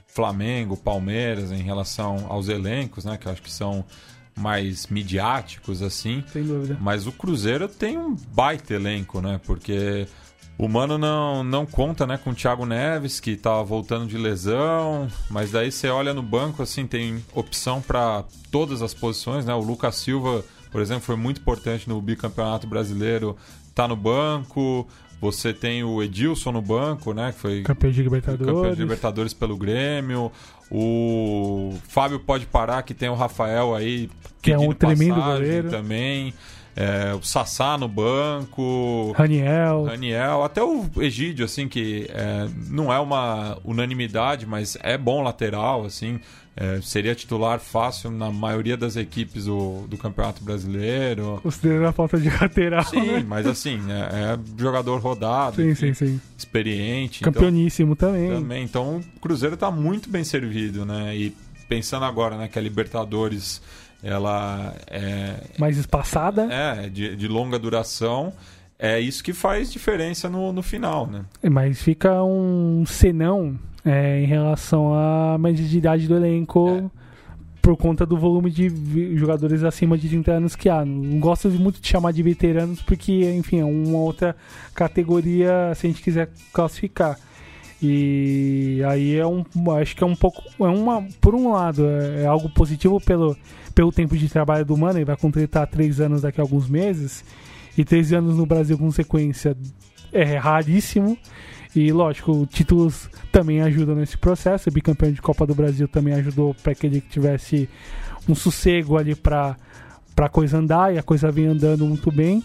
Flamengo, Palmeiras em relação aos elencos, né, que eu acho que são mais midiáticos assim. Sem dúvida. Mas o Cruzeiro tem um baita elenco, né? Porque o Mano não, não conta né, com o Thiago Neves, que tá voltando de lesão, mas daí você olha no banco, assim, tem opção para todas as posições, né? O Lucas Silva por exemplo, foi muito importante no bicampeonato brasileiro, tá no banco. Você tem o Edilson no banco, né? Que foi campeão de Libertadores. Campeão de Libertadores pelo Grêmio. O Fábio pode parar, que tem o Rafael aí. Que é um tremendo goleiro. Também. É, o Sassá no banco. Raniel. Raniel. Até o Egídio, assim, que é, não é uma unanimidade, mas é bom lateral, assim. É, seria titular fácil na maioria das equipes do, do Campeonato Brasileiro. Considerando a falta de lateral. Sim, né? mas assim, é, é jogador rodado, sim, enfim, sim, sim. experiente. Campeoníssimo então, também. Também. Então o Cruzeiro está muito bem servido, né? E pensando agora né, que a Libertadores ela é. Mais espaçada? É, de, de longa duração é isso que faz diferença no, no final, né? Mas fica um senão é, em relação à média de idade do elenco é. por conta do volume de jogadores acima de 30 anos que há. Não gosto muito de chamar de veteranos porque, enfim, é uma outra categoria se a gente quiser classificar. E aí é um, acho que é um pouco, é uma, por um lado é, é algo positivo pelo, pelo tempo de trabalho do Mano, ele vai completar três anos daqui a alguns meses e três anos no Brasil com sequência é raríssimo. E lógico, títulos também ajudam nesse processo. O bicampeão de Copa do Brasil também ajudou para que ele tivesse um sossego ali para a coisa andar e a coisa vem andando muito bem.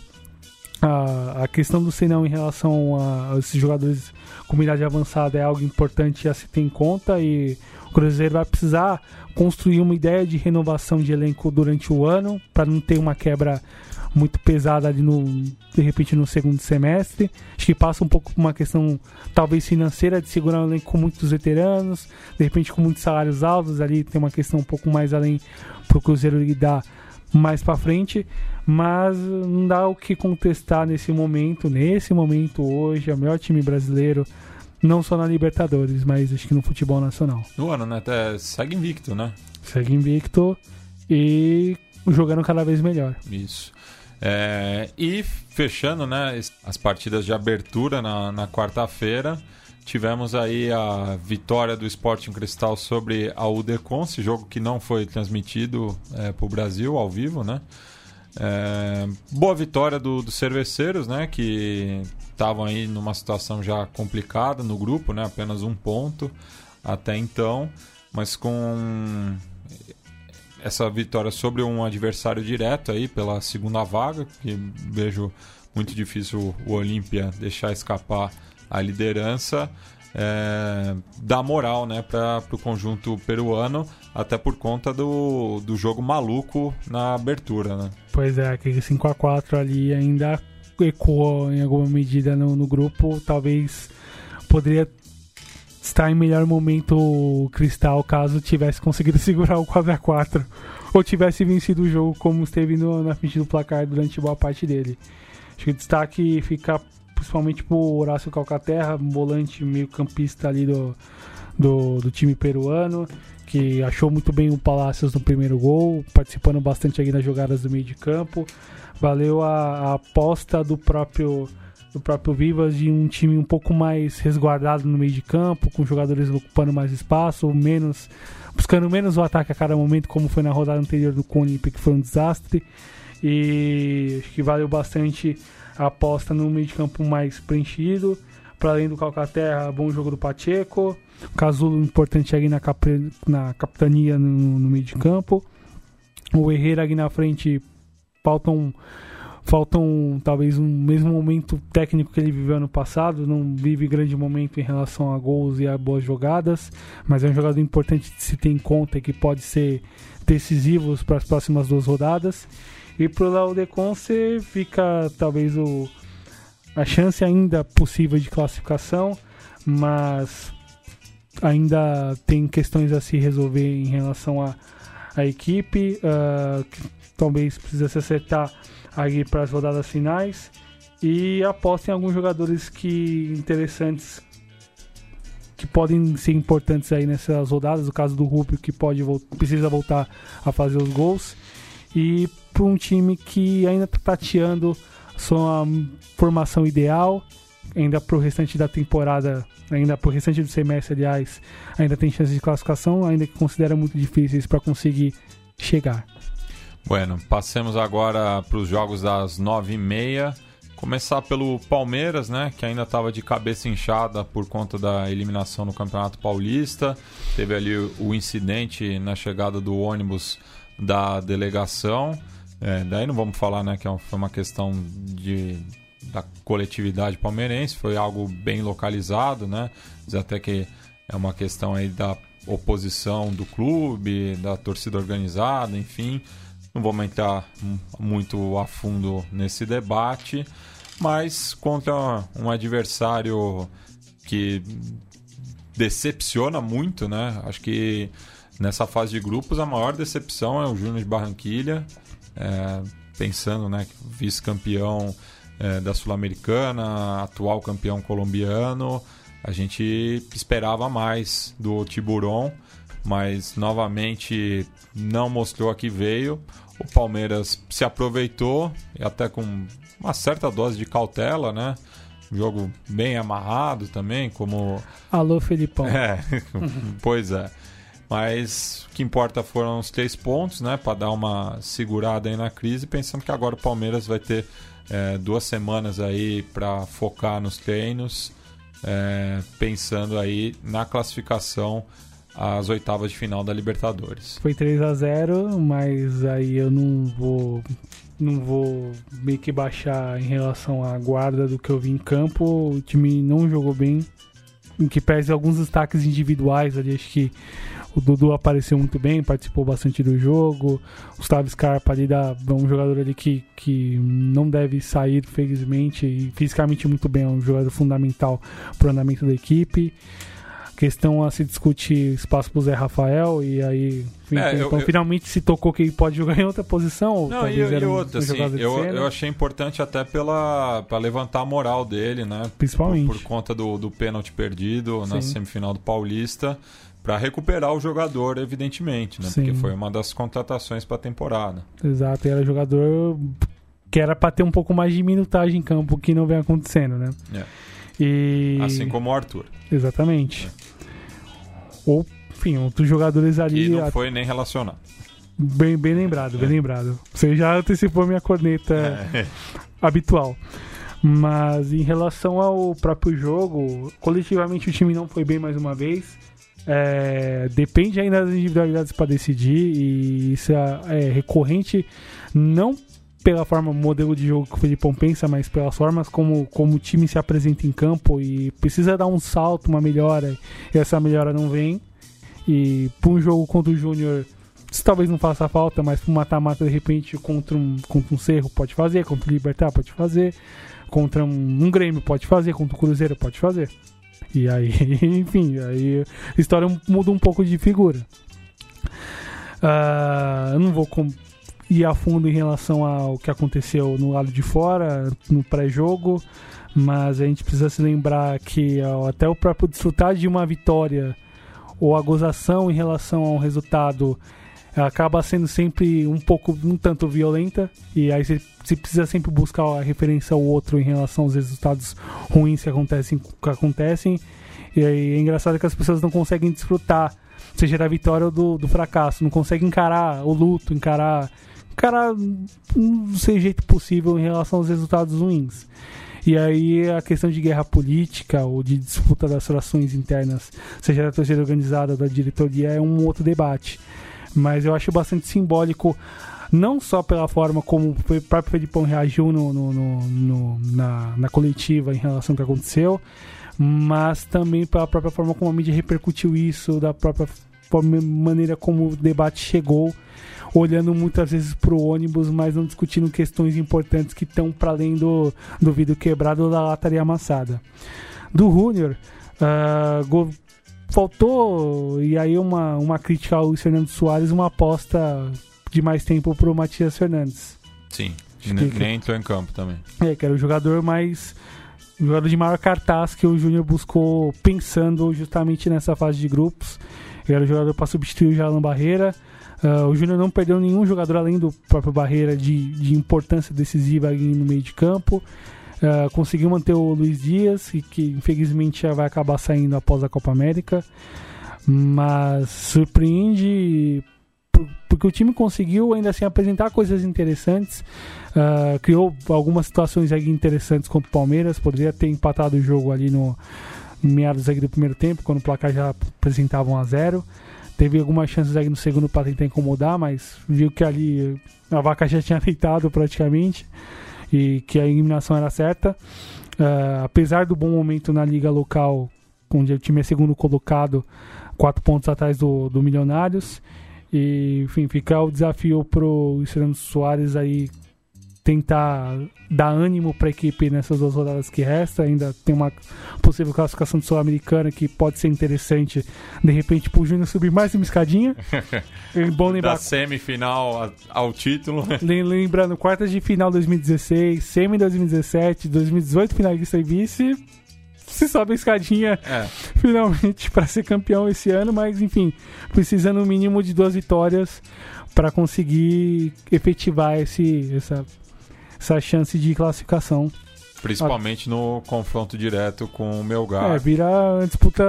A, a questão do Senão em relação a, a esses jogadores com idade avançada é algo importante a se ter em conta e Cruzeiro vai precisar construir uma ideia de renovação de elenco durante o ano para não ter uma quebra muito pesada ali no de repente no segundo semestre. Acho que passa um pouco por uma questão talvez financeira de segurar um elenco com muitos veteranos, de repente com muitos salários altos ali tem uma questão um pouco mais além para o Cruzeiro lidar mais para frente, mas não dá o que contestar nesse momento, nesse momento hoje, é o melhor time brasileiro, não só na Libertadores, mas acho que no futebol nacional. No ano, né? Até segue invicto, né? Segue invicto e jogando cada vez melhor. Isso. É, e fechando né, as partidas de abertura na, na quarta-feira, tivemos aí a vitória do Sporting Cristal sobre a Udecon, esse jogo que não foi transmitido é, para o Brasil ao vivo, né? É, boa vitória do, dos cerveceiros, né? Que estavam aí numa situação já complicada no grupo, né? Apenas um ponto até então, mas com essa vitória sobre um adversário direto aí pela segunda vaga, que vejo muito difícil o Olímpia deixar escapar a liderança. É, dá moral né, para o conjunto peruano, até por conta do, do jogo maluco na abertura. Né? Pois é, aquele 5x4 ali ainda ecoou em alguma medida no, no grupo. Talvez poderia estar em melhor momento o Cristal caso tivesse conseguido segurar o 4x4 ou tivesse vencido o jogo como esteve no, na frente do placar durante boa parte dele. Acho que o destaque fica principalmente pro Horácio Calcaterra, volante meio campista ali do, do, do, time peruano, que achou muito bem o Palácios no primeiro gol, participando bastante aqui nas jogadas do meio de campo. Valeu a, a aposta do próprio do próprio Vivas de um time um pouco mais resguardado no meio de campo, com jogadores ocupando mais espaço, menos buscando menos o ataque a cada momento, como foi na rodada anterior do Cone, que foi um desastre. E acho que valeu bastante a aposta no meio de campo mais preenchido. Para além do Calcaterra, bom jogo do Pacheco. Casulo importante ali na, cap na capitania no, no meio de campo. O Herrera aqui na frente faltam faltam talvez um mesmo momento técnico que ele viveu ano passado, não vive grande momento em relação a gols e a boas jogadas, mas é um jogador importante de se ter em conta que pode ser decisivo para as próximas duas rodadas. E pro Léo Deconce fica talvez o, a chance ainda possível de classificação, mas ainda tem questões a se resolver em relação à a, a, equipe, uh, que talvez precisa se acertar aí para as rodadas finais. E aposta em alguns jogadores que interessantes que podem ser importantes aí nessas rodadas, o caso do Rubio que pode precisa voltar a fazer os gols. E para um time que ainda está tateando sua formação ideal, ainda para o restante da temporada, ainda para o restante do semestre, aliás, ainda tem chance de classificação, ainda que considera muito difíceis para conseguir chegar. Bueno, passemos agora para os jogos das nove e meia. Começar pelo Palmeiras, né, que ainda estava de cabeça inchada por conta da eliminação no Campeonato Paulista. Teve ali o incidente na chegada do ônibus da delegação. É, daí não vamos falar né, que é foi uma questão de, da coletividade palmeirense, foi algo bem localizado, né? Diz até que é uma questão aí da oposição do clube, da torcida organizada, enfim. Não vamos entrar muito a fundo nesse debate, mas contra um adversário que decepciona muito, né? Acho que nessa fase de grupos a maior decepção é o Júnior de Barranquilha, é, pensando, né, vice-campeão é, da Sul-Americana, atual campeão colombiano. A gente esperava mais do Tiburon, mas novamente não mostrou a que veio. O Palmeiras se aproveitou, até com uma certa dose de cautela, né? jogo bem amarrado também, como. Alô, Felipão. É, pois é. Mas o que importa foram os três pontos, né? Para dar uma segurada aí na crise, pensando que agora o Palmeiras vai ter é, duas semanas aí para focar nos treinos, é, pensando aí na classificação às oitavas de final da Libertadores. Foi 3 a 0 mas aí eu não vou não vou meio que baixar em relação à guarda do que eu vi em campo. O time não jogou bem, em que pese alguns destaques individuais ali, acho que o Dudu apareceu muito bem, participou bastante do jogo. O Gustavo Scarpa ali dá, é um jogador ali que, que não deve sair, felizmente, e fisicamente muito bem, é um jogador fundamental para o andamento da equipe. Questão a se discutir espaço pro Zé Rafael e aí enfim, É, eu- então eu- finalmente se tocou que ele pode jogar em outra posição ou Não, e, e outra, um assim, eu, eu achei importante até pela para levantar a moral dele, né? Principalmente. Por, por conta do, do pênalti perdido na Sim. semifinal do Paulista, para recuperar o jogador, evidentemente, né? Sim. Porque foi uma das contratações para a temporada. Exato, e era jogador que era pra ter um pouco mais de minutagem em campo que não vem acontecendo, né? É. E Assim como o Arthur, exatamente. Ou enfim, outros jogadores ali não a- foi nem relacionado. bem bem lembrado, bem lembrado. Você já antecipou minha corneta É. habitual. Mas em relação ao próprio jogo, coletivamente o time não foi bem mais uma vez. É, depende ainda das individualidades para decidir, e isso é, é recorrente, não pela forma, modelo de jogo que o Felipão pensa, mas pelas formas como, como o time se apresenta em campo e precisa dar um salto, uma melhora, e essa melhora não vem. E para um jogo contra o Júnior, talvez não faça falta, mas para um mata-mata de repente contra um, contra um Cerro pode fazer, contra o Libertar pode fazer, contra um, um Grêmio pode fazer, contra o Cruzeiro pode fazer. E aí, enfim, aí a história muda um pouco de figura. Ah, eu não vou ir a fundo em relação ao que aconteceu no lado de fora, no pré-jogo, mas a gente precisa se lembrar que ó, até o próprio desfrutar de uma vitória ou a gozação em relação a um resultado acaba sendo sempre um pouco, um tanto violenta, e aí você, você precisa sempre buscar a referência ao outro em relação aos resultados ruins que acontecem, que acontecem. E aí é engraçado que as pessoas não conseguem desfrutar, seja da vitória ou do, do fracasso, não conseguem encarar o luto, encarar, encarar do seu jeito possível em relação aos resultados ruins. E aí a questão de guerra política ou de disputa das relações internas, seja da torcida organizada ou da diretoria, é um outro debate. Mas eu acho bastante simbólico, não só pela forma como o próprio Felipão reagiu no, no- no- na, na coletiva em relação ao que aconteceu, mas também pela própria forma como a mídia repercutiu isso, da própria maneira como o debate chegou, olhando muitas vezes para o ônibus, mas não discutindo questões importantes que estão para além do, do vidro quebrado ou da lataria amassada. Do Júnior, go- faltou, e aí uma, uma crítica ao Luiz Fernando Soares, uma aposta de mais tempo para o Matias Fernandes. Sim. Nem, que- nem entrou em campo também. É, que era o jogador mais. Jogador de maior cartaz que o Júnior buscou pensando justamente nessa fase de grupos. Ele era o jogador para substituir o Jalan Barreira. Ah, o Júnior não perdeu nenhum jogador além do próprio Barreira de, de importância decisiva ali no meio de campo. Ah, conseguiu manter o Luiz Dias, e que infelizmente já vai acabar saindo após a Copa América. Mas surpreende por- porque o time conseguiu ainda assim apresentar coisas interessantes. Ah, criou algumas situações aí interessantes contra o Palmeiras. Poderia ter empatado o jogo ali no meados do primeiro tempo, quando o placar já apresentava 1 a 0 Teve algumas chances aí no segundo para tentar incomodar, mas viu que ali a vaca já tinha deitado praticamente e que a eliminação era certa. Ah, apesar do bom momento na liga local, onde o time é segundo colocado, quatro pontos atrás do, do Milionários. E, enfim, fica o desafio pro Fernando Soares aí tentar dar ânimo para a equipe nessas duas rodadas que restam. Ainda tem uma possível classificação de Sul-Americana que pode ser interessante, de repente, pro Júnior subir mais uma escadinha. É bom Da lembrar, semifinal a- ao título. lem- lembrando, quartas de final 2016, semi 2017, 2018 finalista e vice. Se sobe a escadinha É. finalmente para ser campeão esse ano, mas enfim, precisando no mínimo de duas vitórias para conseguir efetivar esse, essa, essa chance de classificação. Principalmente no confronto direto com o Melgar. É, vira disputa,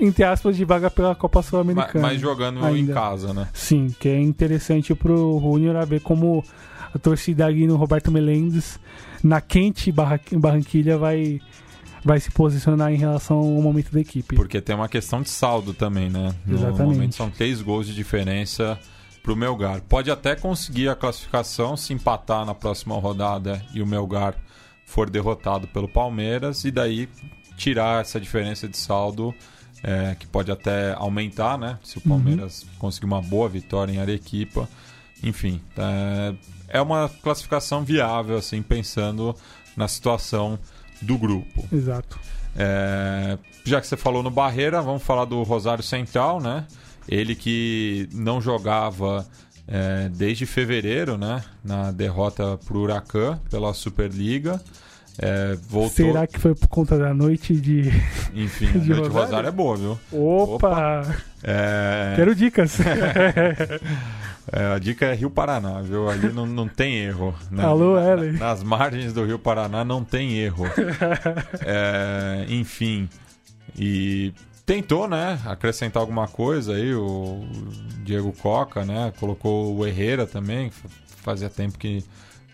entre aspas, de vaga pela Copa Sul-Americana. mas jogando em ainda. casa, né? Sim, que é interessante pro Júnior a ver como a torcida ali no Roberto Melendes, na quente Barra- Barranquilha, vai, vai se posicionar em relação ao momento da equipe. Porque tem uma questão de saldo também, né? No Exatamente. momento são três gols de diferença pro Melgar. Pode até conseguir a classificação se empatar na próxima rodada e o Melgar for derrotado pelo Palmeiras e daí tirar essa diferença de saldo é, que pode até aumentar, né? Se o Palmeiras conseguir uma boa vitória em Arequipa. Enfim, é, é uma classificação viável, assim, pensando na situação do grupo. Exato. É, já que você falou no Barreira, vamos falar do Rosário Central, né? Ele que não jogava é, desde fevereiro, né? Na derrota para o Huracan pela Superliga. É, voltou... Será que foi por conta da noite de. Enfim, a de noite Rosário? Rosário é boa, viu? Opa! É, Quero dicas. é, a dica é Rio Paraná, viu? Ali não, não tem erro. né? Alô, Na- Ellen. Nas margens do Rio Paraná não tem erro. É, enfim. E tentou, né? Acrescentar alguma coisa aí. O Diego Coca, né? Colocou o Herrera também. Fazia tempo que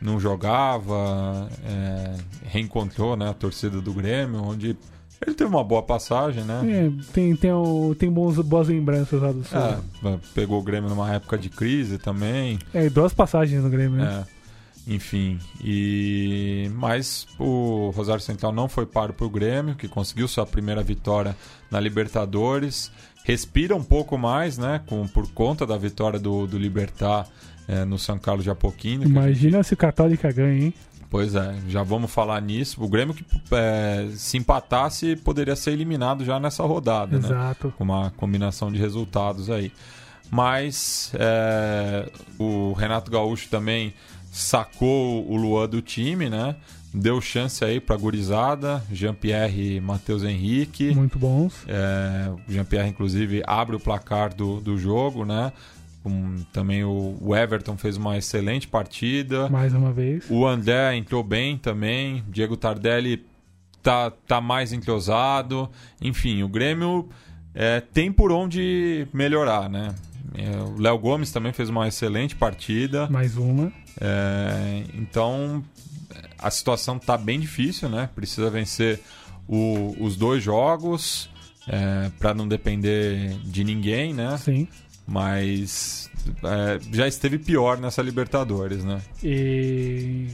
não jogava. é, reencontrou né, a torcida do Grêmio, onde ele teve uma boa passagem, né? É, tem, tem, o- tem bons, boas lembranças lá do Sul. É, pegou o Grêmio numa época de crise também. É, duas passagens no Grêmio, né? É, enfim, e mas o Rosário Central não foi paro para o Grêmio, que conseguiu sua primeira vitória na Libertadores. Respira um pouco mais, né? Com, por conta da vitória do, do Libertar é, no São Carlos de Apoquinho. que a Imagina se o Católica ganha, hein? Pois é, já vamos falar nisso. O Grêmio que é, se empatasse poderia ser eliminado já nessa rodada, né? Exato. com uma combinação de resultados aí. Mas é, o Renato Gaúcho também sacou o Luan do time, né? Deu chance aí pra gurizada, Jean-Pierre e Matheus Henrique. Muito bons. É, Jean-Pierre, inclusive, abre o placar do, do jogo, né? Com- também o, o Everton fez uma excelente partida. Mais uma vez. O André entrou bem também. Diego Tardelli tá, tá mais entrosado. Enfim, o Grêmio é, tem por onde melhorar, né? É, o Léo Gomes também fez uma excelente partida. Mais uma. É, então a situação tá bem difícil, né? Precisa vencer o- os dois jogos para não depender de ninguém, né? Sim. Mas é, já esteve pior nessa Libertadores, né? E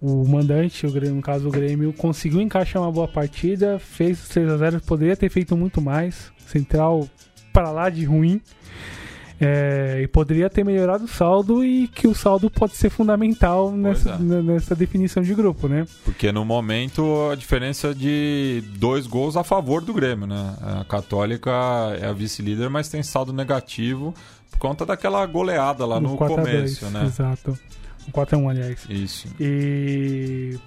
o mandante, o Grêmio, no caso o Grêmio, conseguiu encaixar uma boa partida, fez os 3 a 0 poderia ter feito muito mais. Central para lá de ruim. É, e poderia ter melhorado o saldo e que o saldo pode ser fundamental nessa, é. nessa definição de grupo, né? Porque no momento a diferença de dois gols a favor do Grêmio, né? A Católica é a vice-líder, mas tem saldo negativo por conta daquela goleada lá no, 4 a 2, começo, né? Exato. Um 4x1, aliás. Isso. E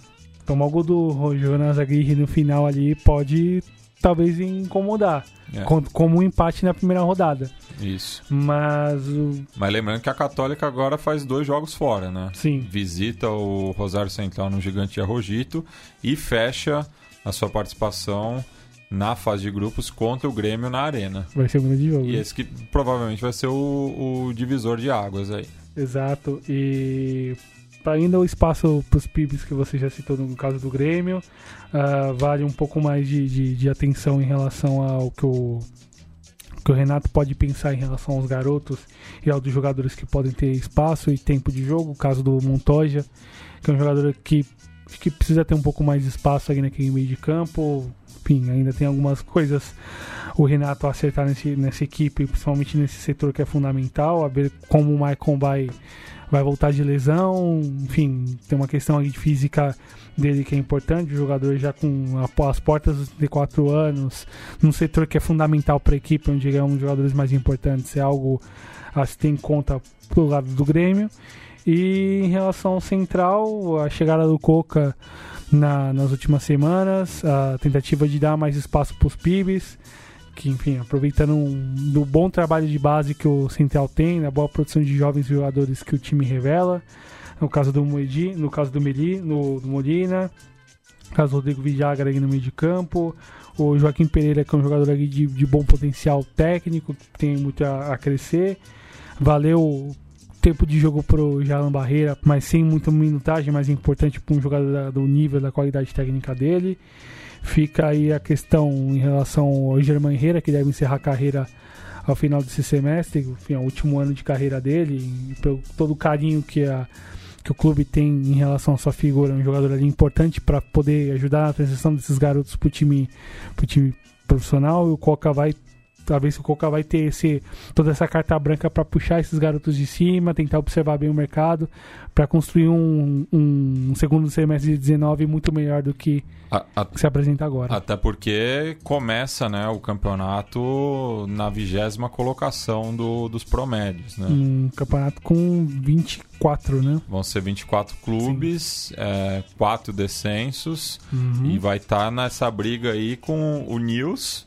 tomar o gol do Jonas Aguirre no final ali pode talvez incomodar. É, com- Como um empate na primeira rodada. isso. Mas o. Mas lembrando que a Católica agora faz dois jogos fora, né? Sim. Visita o Rosário Central no Gigante Arrojito e fecha a sua participação na fase de grupos contra o Grêmio na Arena. Vai ser um grande jogo. E esse que provavelmente vai ser o, o divisor de águas aí. Exato. E ainda o espaço para os PIBs que você já citou no caso do Grêmio, ah, vale um pouco mais de, de, de atenção em relação ao que o, que o Renato pode pensar em relação aos garotos e aos jogadores que podem ter espaço e tempo de jogo. O caso do Montoya, que é um jogador que, que precisa ter um pouco mais de espaço ali naquele meio de campo. Enfim, ainda tem algumas coisas o Renato acertar nesse, nessa equipe, principalmente nesse setor que é fundamental, a ver como o Maicon vai, vai voltar de lesão, enfim, tem uma questão ali de física dele que é importante, o jogador já com as portas dos 34 anos, num setor que é fundamental para a equipe, onde ele é um dos jogadores mais importantes, é algo a se ter em conta pro lado do Grêmio. E em relação ao Central, a chegada do Coca na- nas últimas semanas, a tentativa de dar mais espaço para os PIBs, que enfim, aproveitando um- do bom trabalho de base que o Central tem, na boa produção de jovens jogadores que o time revela, no caso do Moedi, no caso do Meli, no do Molina, no caso do Rodrigo Villagra aí no meio de campo, o Joaquim Pereira que é um jogador ali de, de bom potencial técnico, que tem muito a, a crescer, valeu o tempo de jogo pro Jalan Barreira, mas sem muita minutagem, mas é importante para um jogador da- do nível, da qualidade técnica dele. Fica aí a questão em relação ao Germán Herrera, que deve encerrar a carreira ao final desse semestre, enfim, é o último ano de carreira dele, pelo todo o carinho que, a, que o clube tem em relação à sua figura, um jogador ali importante para poder ajudar na transição desses garotos pro time, pro time profissional, e o Coca vai talvez o Coca vai ter esse, toda essa carta branca para puxar esses garotos de cima, tentar observar bem o mercado, para construir um, um, segundo semestre de 19 muito melhor do que, a, a, que se apresenta agora. Até porque começa né, o campeonato na vigésima colocação do, dos promédios. Né? Um campeonato com 24, né? Vão ser 24 clubes, é, quatro descensos, uhum. e vai estar tá nessa briga aí com o News,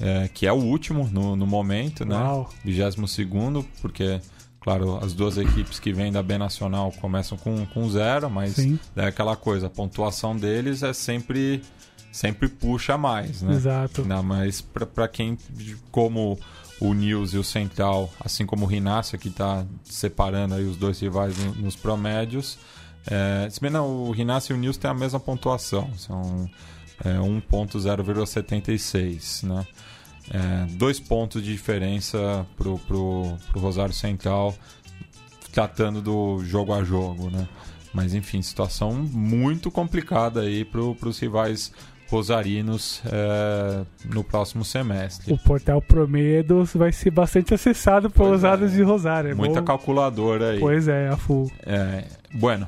é, que é o último no, no momento, né? 22 segundo, porque Claro, as duas equipes que vêm da B Nacional começam com, com zero, mas Sim. é aquela coisa, a pontuação deles é sempre sempre puxa mais, né? Exato. Não, mas para quem, como o News e o Central, assim como o Rinácia, que está separando aí os dois rivais no, nos promédios, é, se bem não, o Rinácia e o News têm a mesma pontuação, são é, 1.0,76, né? É, dois pontos de diferença pro, pro, pro Rosário Central, tratando do jogo a jogo, né? Mas enfim, situação muito complicada aí pro, pros rivais rosarinos é, no próximo semestre. O portal Promedos vai ser bastante acessado por usados é, de Rosário. É muita bom. calculadora aí. Pois é, a full. É, bueno,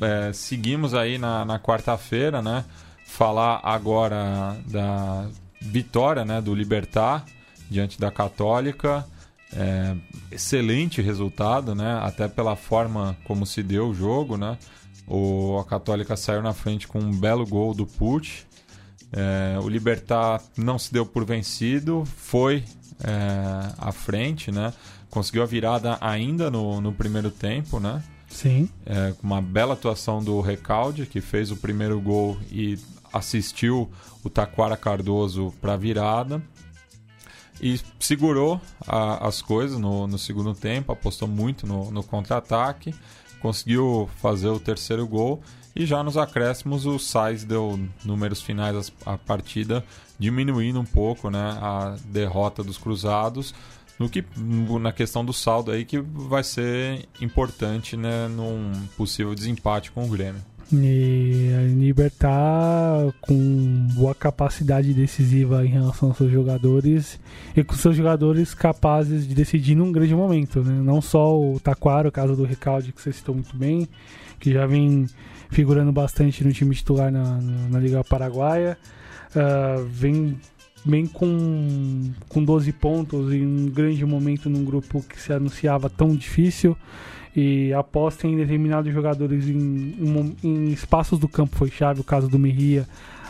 é, seguimos aí na, na quarta-feira, né? Falar agora da vitória né, do Libertar diante da Católica. É, excelente resultado, né? Até pela forma como se deu o jogo, né? O, a Católica saiu na frente com um belo gol do Pucci. É, o Libertar não se deu por vencido, foi é, à frente, né? Conseguiu a virada ainda no, no primeiro tempo, né? Sim. É, uma bela atuação do Recalde, que fez o primeiro gol e assistiu o Taquara Cardoso para a virada e segurou a, as coisas no, no, segundo tempo, apostou muito no, no contra-ataque, conseguiu fazer o terceiro gol e já nos acréscimos o Sainz deu números finais à partida, diminuindo um pouco né, a derrota dos cruzados, no que na questão do saldo aí que vai ser importante né, num possível desempate com o Grêmio. E a Libertar com boa capacidade decisiva em relação aos seus jogadores e com seus jogadores capazes de decidir num grande momento. Né? Não só o Taquaro, o caso do Recalde, que você citou muito bem, que já vem figurando bastante no time titular na, na Liga Paraguaia. Uh, vem vem com, com 12 pontos em um grande momento num grupo que se anunciava tão difícil e aposta em determinados jogadores em, em, espaços do campo foi chave, o caso do Merria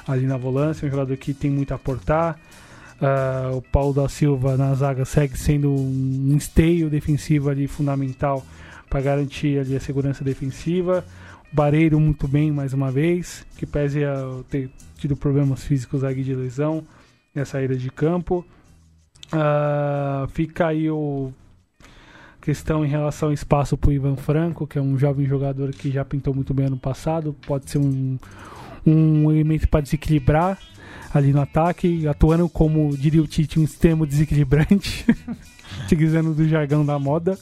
ali na volância, um jogador que tem muito a aportar. Uh, o Paulo da Silva na zaga segue sendo um esteio defensivo ali fundamental para garantir ali a segurança defensiva. O Bareiro muito bem mais uma vez, que pese a ter tido problemas físicos aí de lesão na saída de campo. Uh, fica aí o questão em relação ao espaço para o Ivan Franco, que é um jovem jogador que já pintou muito bem ano passado, pode ser um, um elemento para desequilibrar ali no ataque, atuando como diria o Tite, um extremo desequilibrante, utilizando do jargão da moda.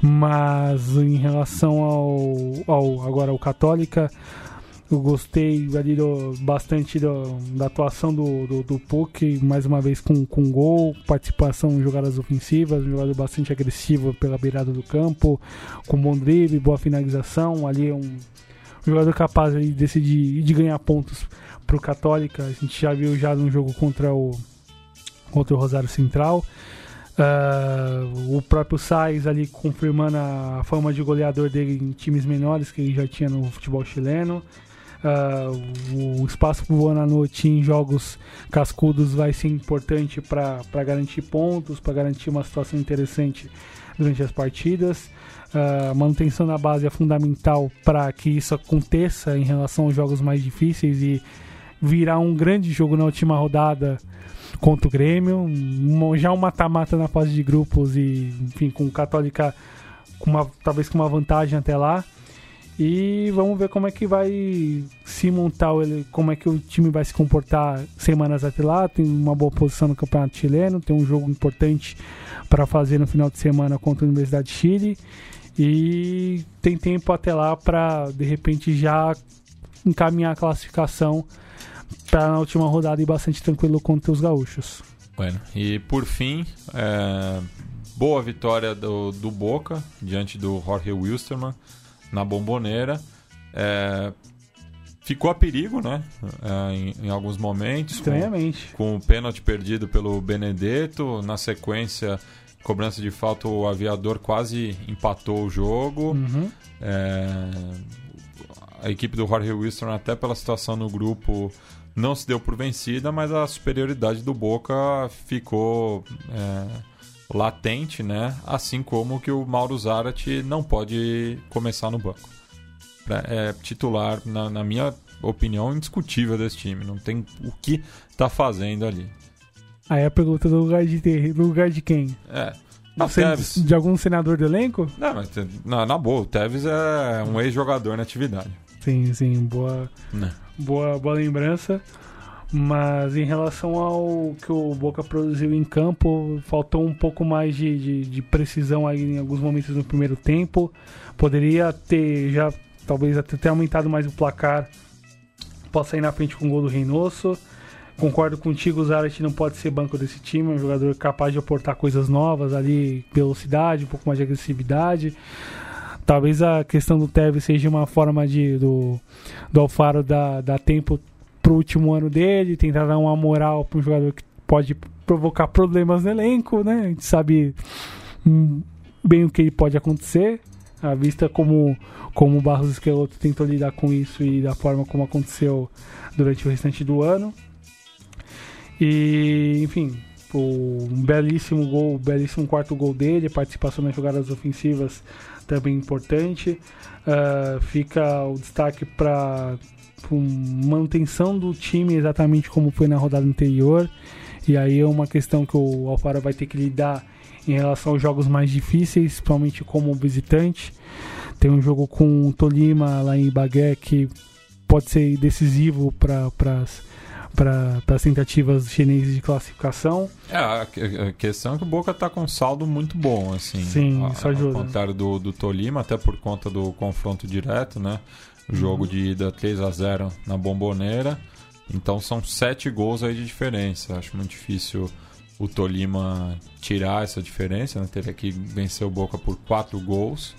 Mas em relação ao, ao agora o Católica, eu gostei ali do, bastante do, da atuação do, do, do Puck, mais uma vez com, com gol, participação em jogadas ofensivas, um jogador bastante agressivo pela beirada do campo, com bom drible, boa finalização. Ali um, um jogador capaz de decidir de ganhar pontos para o Católica. A gente já viu já no jogo contra o, contra o Rosário Central. Uh, o próprio Sainz ali confirmando a fama de goleador dele em times menores que ele já tinha no futebol chileno. Uh, o espaço à noite em jogos cascudos vai ser importante para garantir pontos, para garantir uma situação interessante durante as partidas. Uh, manutenção da base é fundamental para que isso aconteça em relação aos jogos mais difíceis e virar um grande jogo na última rodada contra o Grêmio. Um, já um mata-mata na fase de grupos e, enfim, com o Católica com uma, talvez com uma vantagem até lá. E vamos ver como é que vai se montar, como é que o time vai se comportar semanas até lá. Tem uma boa posição no Campeonato Chileno, tem um jogo importante para fazer no final de semana contra a Universidade de Chile. E tem tempo até lá para, de repente, já encaminhar a classificação para na última rodada e bastante tranquilo contra os gaúchos. Bueno, e por fim, é, boa vitória do, do Boca diante do Jorge Wilstermann na bomboneira. É, ficou a perigo, né? É, em, em, alguns momentos. Estranhamente. Com, com o pênalti perdido pelo Benedetto. Na sequência, cobrança de falta, o aviador quase empatou o jogo. Uhum. É, a equipe do Jorge Wilson, até pela situação no grupo, não se deu por vencida, mas a superioridade do Boca ficou é, latente, né? Assim como que o Mauro Zarate não pode começar no banco. É titular, na, na minha opinião, indiscutível desse time. Não tem o que tá fazendo ali. Aí a pergunta do lugar de, do lugar de quem? É. Sen, de algum senador do elenco? Não, mas na, na boa, o Tevez é um ex-jogador na atividade. Sim, sim, boa, né. boa, boa lembrança. Mas em relação ao que o Boca produziu em campo, faltou um pouco mais de, de, de, precisão aí em alguns momentos no primeiro tempo. Poderia ter já, talvez até ter aumentado mais o placar. Posso sair na frente com o gol do Reynoso. Concordo contigo, o Zarat não pode ser banco desse time, é um jogador capaz de aportar coisas novas ali, velocidade, um pouco mais de agressividade. Talvez a questão do Tevez seja uma forma de do, do Alfaro dar, dar tempo pro último ano dele, tentar dar uma moral para um jogador que pode provocar problemas no elenco, né? A gente sabe hum, bem o que pode acontecer, à vista como, como o Barros Esqueloto tentou lidar com isso e da forma como aconteceu durante o restante do ano. E, enfim, um belíssimo gol, belíssimo quarto gol dele, participação nas jogadas ofensivas também importante. Uh, fica o destaque para manutenção do time exatamente como foi na rodada anterior. E aí é uma questão que o Alfaro vai ter que lidar em relação aos jogos mais difíceis, principalmente como visitante. Tem um jogo com o Tolima lá em Bagué que pode ser decisivo para para as tentativas chinesas de classificação. É, a, questão é que o Boca está com um saldo muito bom, assim. Sim, a, isso ajuda. Ao contrário do, do Tolima, até por conta do confronto direto, né? Jogo de ida 3 a 0 na Bomboneira. Então são sete gols aí de diferença. Acho muito difícil o Tolima tirar essa diferença, né? Teria que vencer o Boca por quatro gols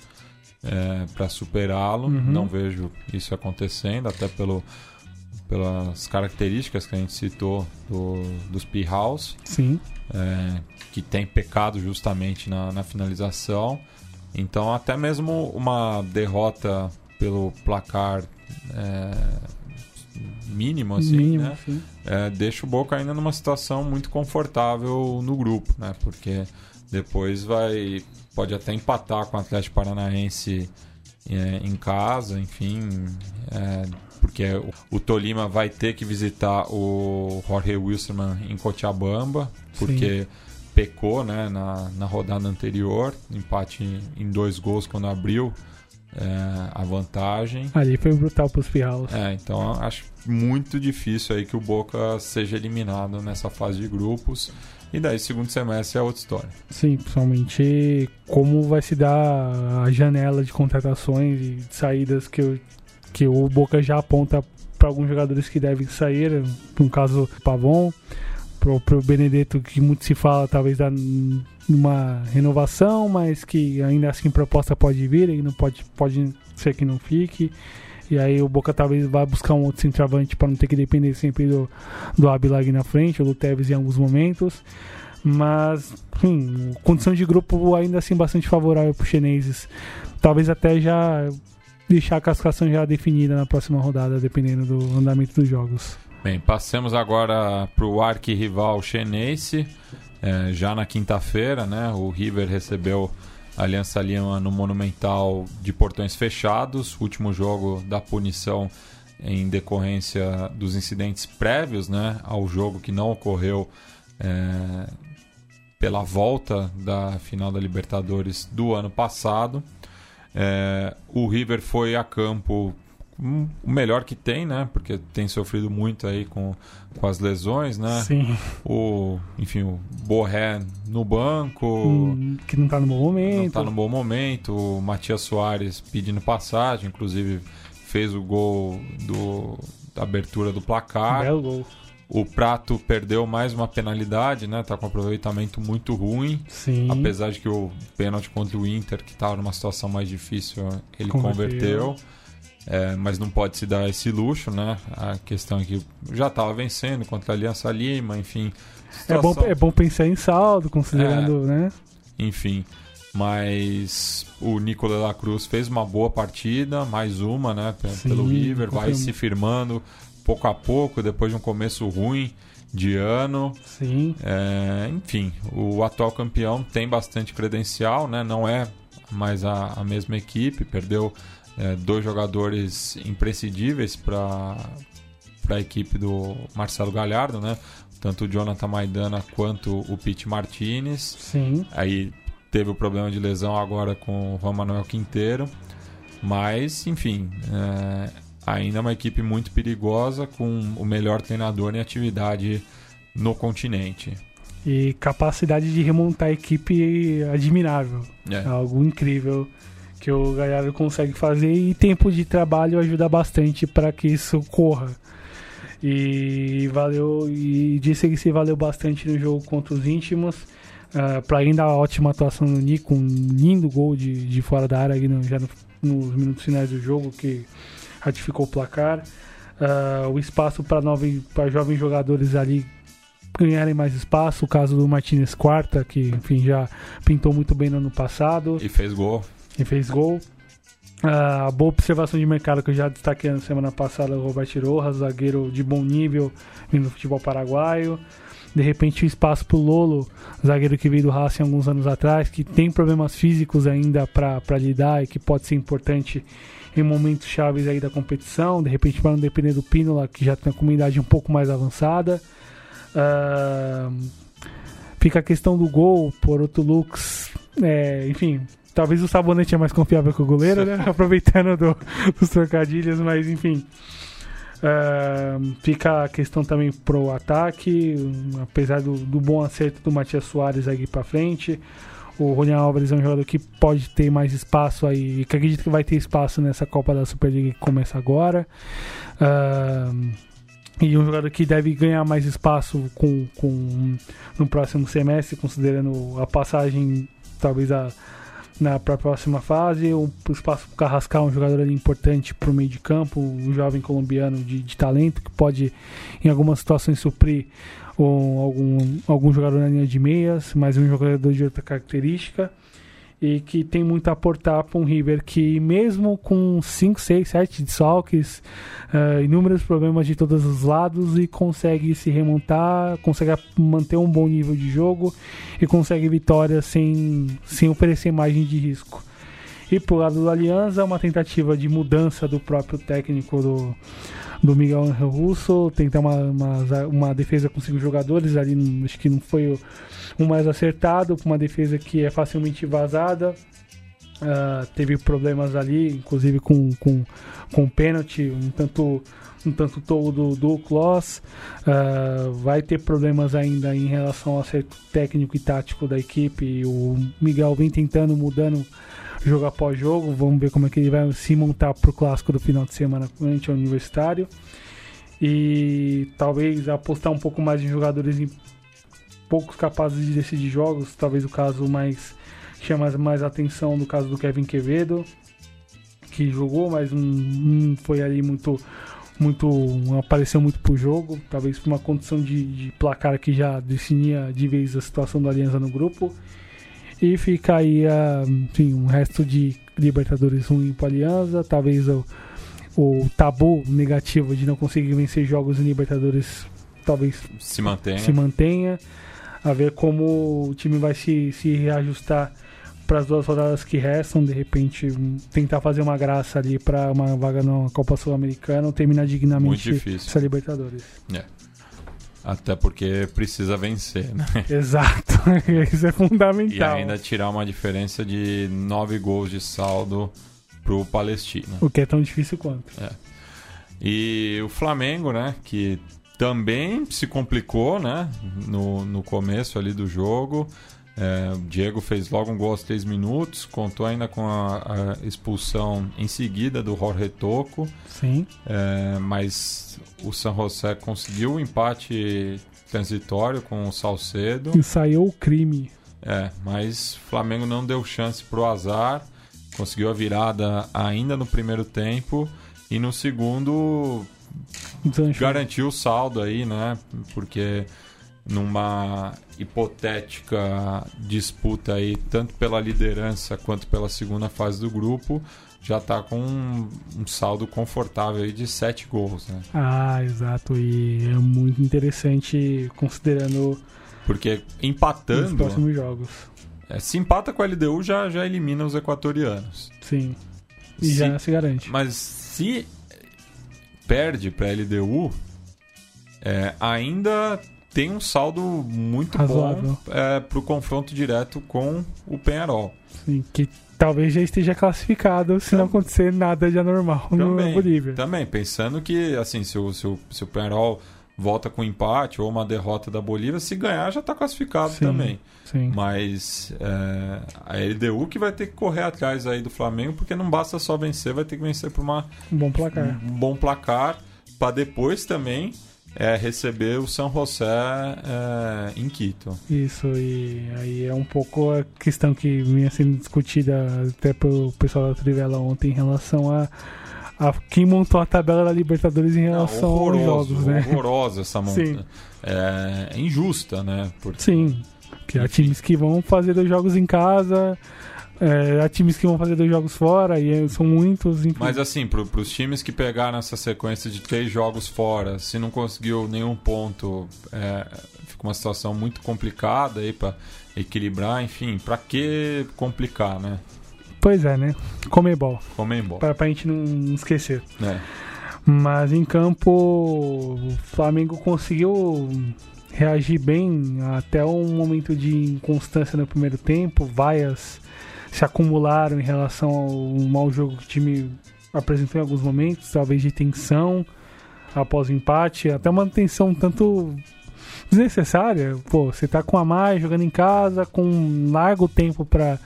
é, para superá-lo. Uhum. Não vejo isso acontecendo, até pelo pelas características que a gente citou do, dos P-House. Sim. É, que tem pecado justamente na, na, finalização. Então, até mesmo uma derrota pelo placar é, mínimo, assim, mínimo, né? É, deixa o Boca ainda numa situação muito confortável no grupo, né? Porque depois vai pode até empatar com o Atlético Paranaense é, em casa, enfim, é, porque o, Tolima vai ter que visitar o Jorge Wilson em Cochabamba, porque Sim. pecou né, na, na rodada anterior, empate em dois gols quando abriu é, a vantagem. Ali foi brutal para os Fialos. É, então acho muito difícil aí que o Boca seja eliminado nessa fase de grupos. E daí, segundo semestre é outra história. Sim, principalmente como vai se dar a janela de contratações e saídas que eu que o Boca já aponta para alguns jogadores que devem sair, no caso Pavon, para o Benedetto, que muito se fala talvez da uma renovação, mas que ainda assim proposta pode vir, e não pode, pode ser que não fique. E aí o Boca talvez vá buscar um outro centroavante para não ter que depender sempre do, do Abilag na frente, ou do Tevez em alguns momentos. Mas, enfim, condição de grupo ainda assim bastante favorável para os chineses. Talvez até já deixar a classificação já definida na próxima rodada, dependendo do andamento dos jogos. Bem, passemos agora para o arquirrival chinense. É, já na quinta-feira, né, o River recebeu a Aliança Lima no Monumental de portões fechados, último jogo da punição em decorrência dos incidentes prévios né, ao jogo que não ocorreu é, pela volta da final da Libertadores do ano passado. É, o River foi a campo o melhor que tem, né? Porque tem sofrido muito aí com, com as lesões, né? Sim. O, enfim, o Borré no banco. Hum, que não tá no bom momento. Não tá no bom momento. O Matias Soares pedindo passagem, inclusive fez o gol do, da abertura do placar. Belo gol. O Prato perdeu mais uma penalidade, né? Tá com um aproveitamento muito ruim. Sim. Apesar de que o pênalti contra o Inter, que estava numa situação mais difícil, ele Converteu. converteu. É, mas não pode se dar esse luxo, né? A questão é que já estava vencendo contra a Aliança Lima, enfim. É bom, situação- é bom pensar em saldo, considerando, né? enfim. Mas o Nicolas La Cruz fez uma boa partida, mais uma, né? Sim, pelo River, vai se firmando pouco a pouco, depois de um começo ruim de ano. Sim. É, enfim, o atual campeão tem bastante credencial, né? Não é mais a, a mesma equipe, perdeu é, dois jogadores imprescindíveis para a equipe do Marcelo Galhardo, né? Tanto o Jonathan Maidana quanto o Pete Martinez. Sim. Aí teve o problema de lesão agora com o Juan Manuel Quinteiro. Mas, enfim, é, ainda é uma equipe muito perigosa com o melhor treinador em atividade no continente. E capacidade de remontar a equipe admirável. É. É algo incrível que o Galhardo consegue fazer e tempo de trabalho ajuda bastante para que isso corra. E valeu e disse que se valeu bastante no jogo contra os íntimos. para ainda a ótima atuação do Nico, um lindo gol de, de fora da área aí no- já no- nos minutos finais do jogo que ratificou o placar. Ah, o espaço para jovens jogadores ali ganharem mais espaço. O caso do Martinez Quarta, que enfim já pintou muito bem no ano passado E fez gol. E fez gol. A boa observação de mercado que eu já destaquei na semana passada, o Robert Rojas, zagueiro de bom nível do futebol paraguaio. De repente, o espaço pro Lolo, zagueiro que veio do Racing alguns anos atrás, que tem problemas físicos ainda para lidar e que pode ser importante em momentos chaves aí da competição. De repente, para não depender do Pínola, que já tem uma comunidade um pouco mais avançada. Ah, fica a questão do gol, por outro Lux, é, enfim, talvez o Sabonete é mais confiável que o goleiro, né? Aproveitando do- dos trocadilhos, mas enfim. Ah, fica a questão também pro ataque, apesar do, do bom acerto do Matias Soares aqui pra frente. O Ronian Álvares é um jogador que pode ter mais espaço aí, que acredito que vai ter espaço nessa Copa da Superliga que começa agora. Ah, e um jogador que deve ganhar mais espaço com, com no próximo semestre, considerando a passagem, talvez a na próxima fase, um espaço para o Carrascal, um jogador importante para o meio de campo, um jovem colombiano de, de talento que pode, em algumas situações, suprir um, algum, algum jogador na linha de meias, mas um jogador de outra característica e que tem muito a aportar para um River que, mesmo com 5, 6, 7 desfalques, eh, inúmeros problemas de todos os lados, e consegue se remontar, consegue manter um bom nível de jogo e consegue vitória sem, sem oferecer margem de risco. E pro lado do Aliança, uma tentativa de mudança do próprio técnico do, do Miguel Angel Russo, tentar uma, uma, uma defesa com cinco jogadores, ali acho que não foi o, o mais acertado, uma defesa que é facilmente vazada. Ah, teve problemas ali, inclusive com, com, com pênalti, um tanto um tanto tolo do, do Kloss. Ah, vai ter problemas ainda em relação ao acerto técnico e tático da equipe. O Miguel vem tentando, mudando jogo após jogo. Vamos ver como é que ele vai se montar para o clássico do final de semana ante o Universitário. E talvez apostar um pouco mais em jogadores em poucos capazes de decidir jogos. Talvez o caso mais chama mais atenção do caso do Kevin Quevedo, que jogou, mas não, não foi ali muito muito apareceu muito pro jogo, talvez por uma condição de, de placar que já definia de vez a situação do Aliança no grupo. E fica aí enfim, um resto de Libertadores ruim para Aliança, talvez o, o tabu negativo de não conseguir vencer jogos em Libertadores talvez Se mantém. se mantenha, a ver como o time vai se, se reajustar para as duas rodadas que restam, de repente hum, tentar fazer uma graça ali para uma vaga na Copa Sul-Americana ou terminar dignamente essa Libertadores. Até porque precisa vencer, né? Exato, isso é E fundamental. ainda tirar uma diferença de nove gols de saldo pro Palestina. O que é tão difícil quanto. E o Flamengo, né, que também se complicou, né, no, no começo ali do jogo. É, Diego fez logo um gol aos 3 minutos, contou ainda com a, a expulsão em seguida do Jorge Toco. Sim. É, mas o San José conseguiu o empate transitório com o Salcedo. Ensaiou o crime. É, mas o Flamengo não deu chance pro azar. Conseguiu a virada ainda no primeiro tempo. E no segundo Deslanchou. garantiu o saldo aí, né? Porque numa hipotética disputa aí, tanto pela liderança quanto pela segunda fase do grupo, já tá com um, um saldo confortável aí de sete gols, né? Ah, exato. E é muito interessante considerando Porque os empatando, próximos jogos. é, se empata com a LDU já, já elimina os equatorianos. Sim. E Se- já se garante. Mas se perde para a LDU, é, ainda tem um saldo muito Razoável. bom é, para o confronto direto com o Penharol. Sim, que talvez já esteja classificado se não acontecer nada de anormal no Também, Bolívia. também, pensando que assim, se o, se o, se o Penharol volta com empate ou uma derrota da Bolívia, se ganhar já está classificado Sim. também. Sim. Mas é, a LDU que vai ter que correr atrás aí do Flamengo, porque não basta só vencer, vai ter que vencer por uma Um bom placar. um bom placar para depois também é, receber o São José é, em Quito. Isso, e aí é um pouco a questão que vinha sendo discutida até pelo pessoal da Trivela ontem em relação a, a quem montou a tabela da Libertadores em relação aos jogos, né? horrorosa essa monta. Sim. É, é injusta, né? Porque Sim, que há times que vão fazer dois jogos em casa, é, há times que vão fazer dois jogos fora, e é- são muitos, enfim. Mas assim, para os times que pegaram essa sequência de três jogos fora, se não conseguiu nenhum ponto, é, fica uma situação muito complicada aí para equilibrar. Enfim, para que complicar, né? Pois é, né? Comebol, Comembol. para pra gente não esquecer. Né? Mas em campo, o Flamengo conseguiu reagir bem até um momento de inconstância no primeiro tempo. Vaias se acumularam em relação ao mau jogo que o time apresentou em alguns momentos, talvez de tensão após o empate, até uma tensão tanto desnecessária. Pô, você tá com a mais jogando em casa, com um largo tempo para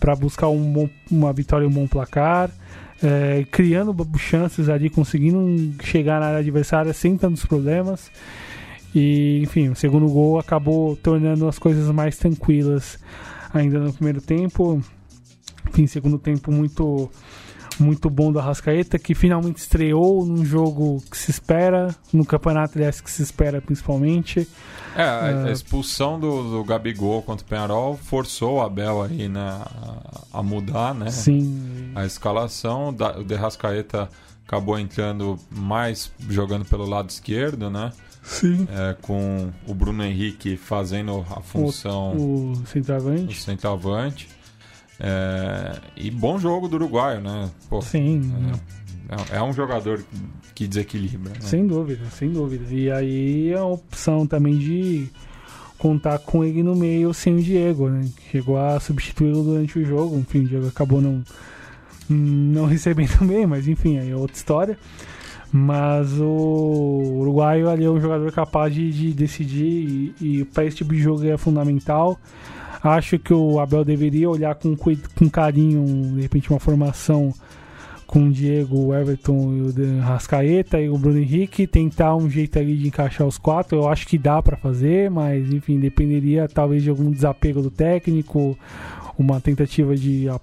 para buscar um bom- uma vitória e um bom placar é, criando chances ali, conseguindo chegar na área adversária sem tantos problemas. E, enfim, o segundo gol acabou tornando as coisas mais tranquilas ainda no primeiro tempo. Enfim, segundo tempo muito muito bom do Arrascaeta, que finalmente estreou num jogo que se espera, no campeonato aliás, que se espera principalmente. É, a, É. expulsão do, do Gabigol contra o Penharol forçou o Abel aí, né, a, mudar, né? Sim, A escalação, da- o Derrascaeta acabou entrando mais jogando pelo lado esquerdo, né? sim. É, com o Bruno Henrique fazendo a função O do centroavante. centroavante. É, e bom jogo do uruguaio, né? Pô, Sim, é, é um jogador que desequilibra. Né? Sem dúvida, sem dúvida. E aí a opção também de contar com ele no meio sem o Diego, né? Chegou a substituí-lo durante o jogo. Enfim, o Diego acabou não, não recebendo bem, mas enfim, aí é outra história. Mas o uruguaio ali é um jogador capaz de, de decidir e, e para esse tipo de jogo é fundamental. Acho que o Abel deveria olhar com, com carinho, de repente, uma formação com o Diego, o Everton e o Rascaeta e o Bruno Henrique, tentar um jeito ali de encaixar os quatro. Eu acho que dá pra fazer, mas enfim, dependeria talvez de algum desapego do técnico, uma tentativa de a,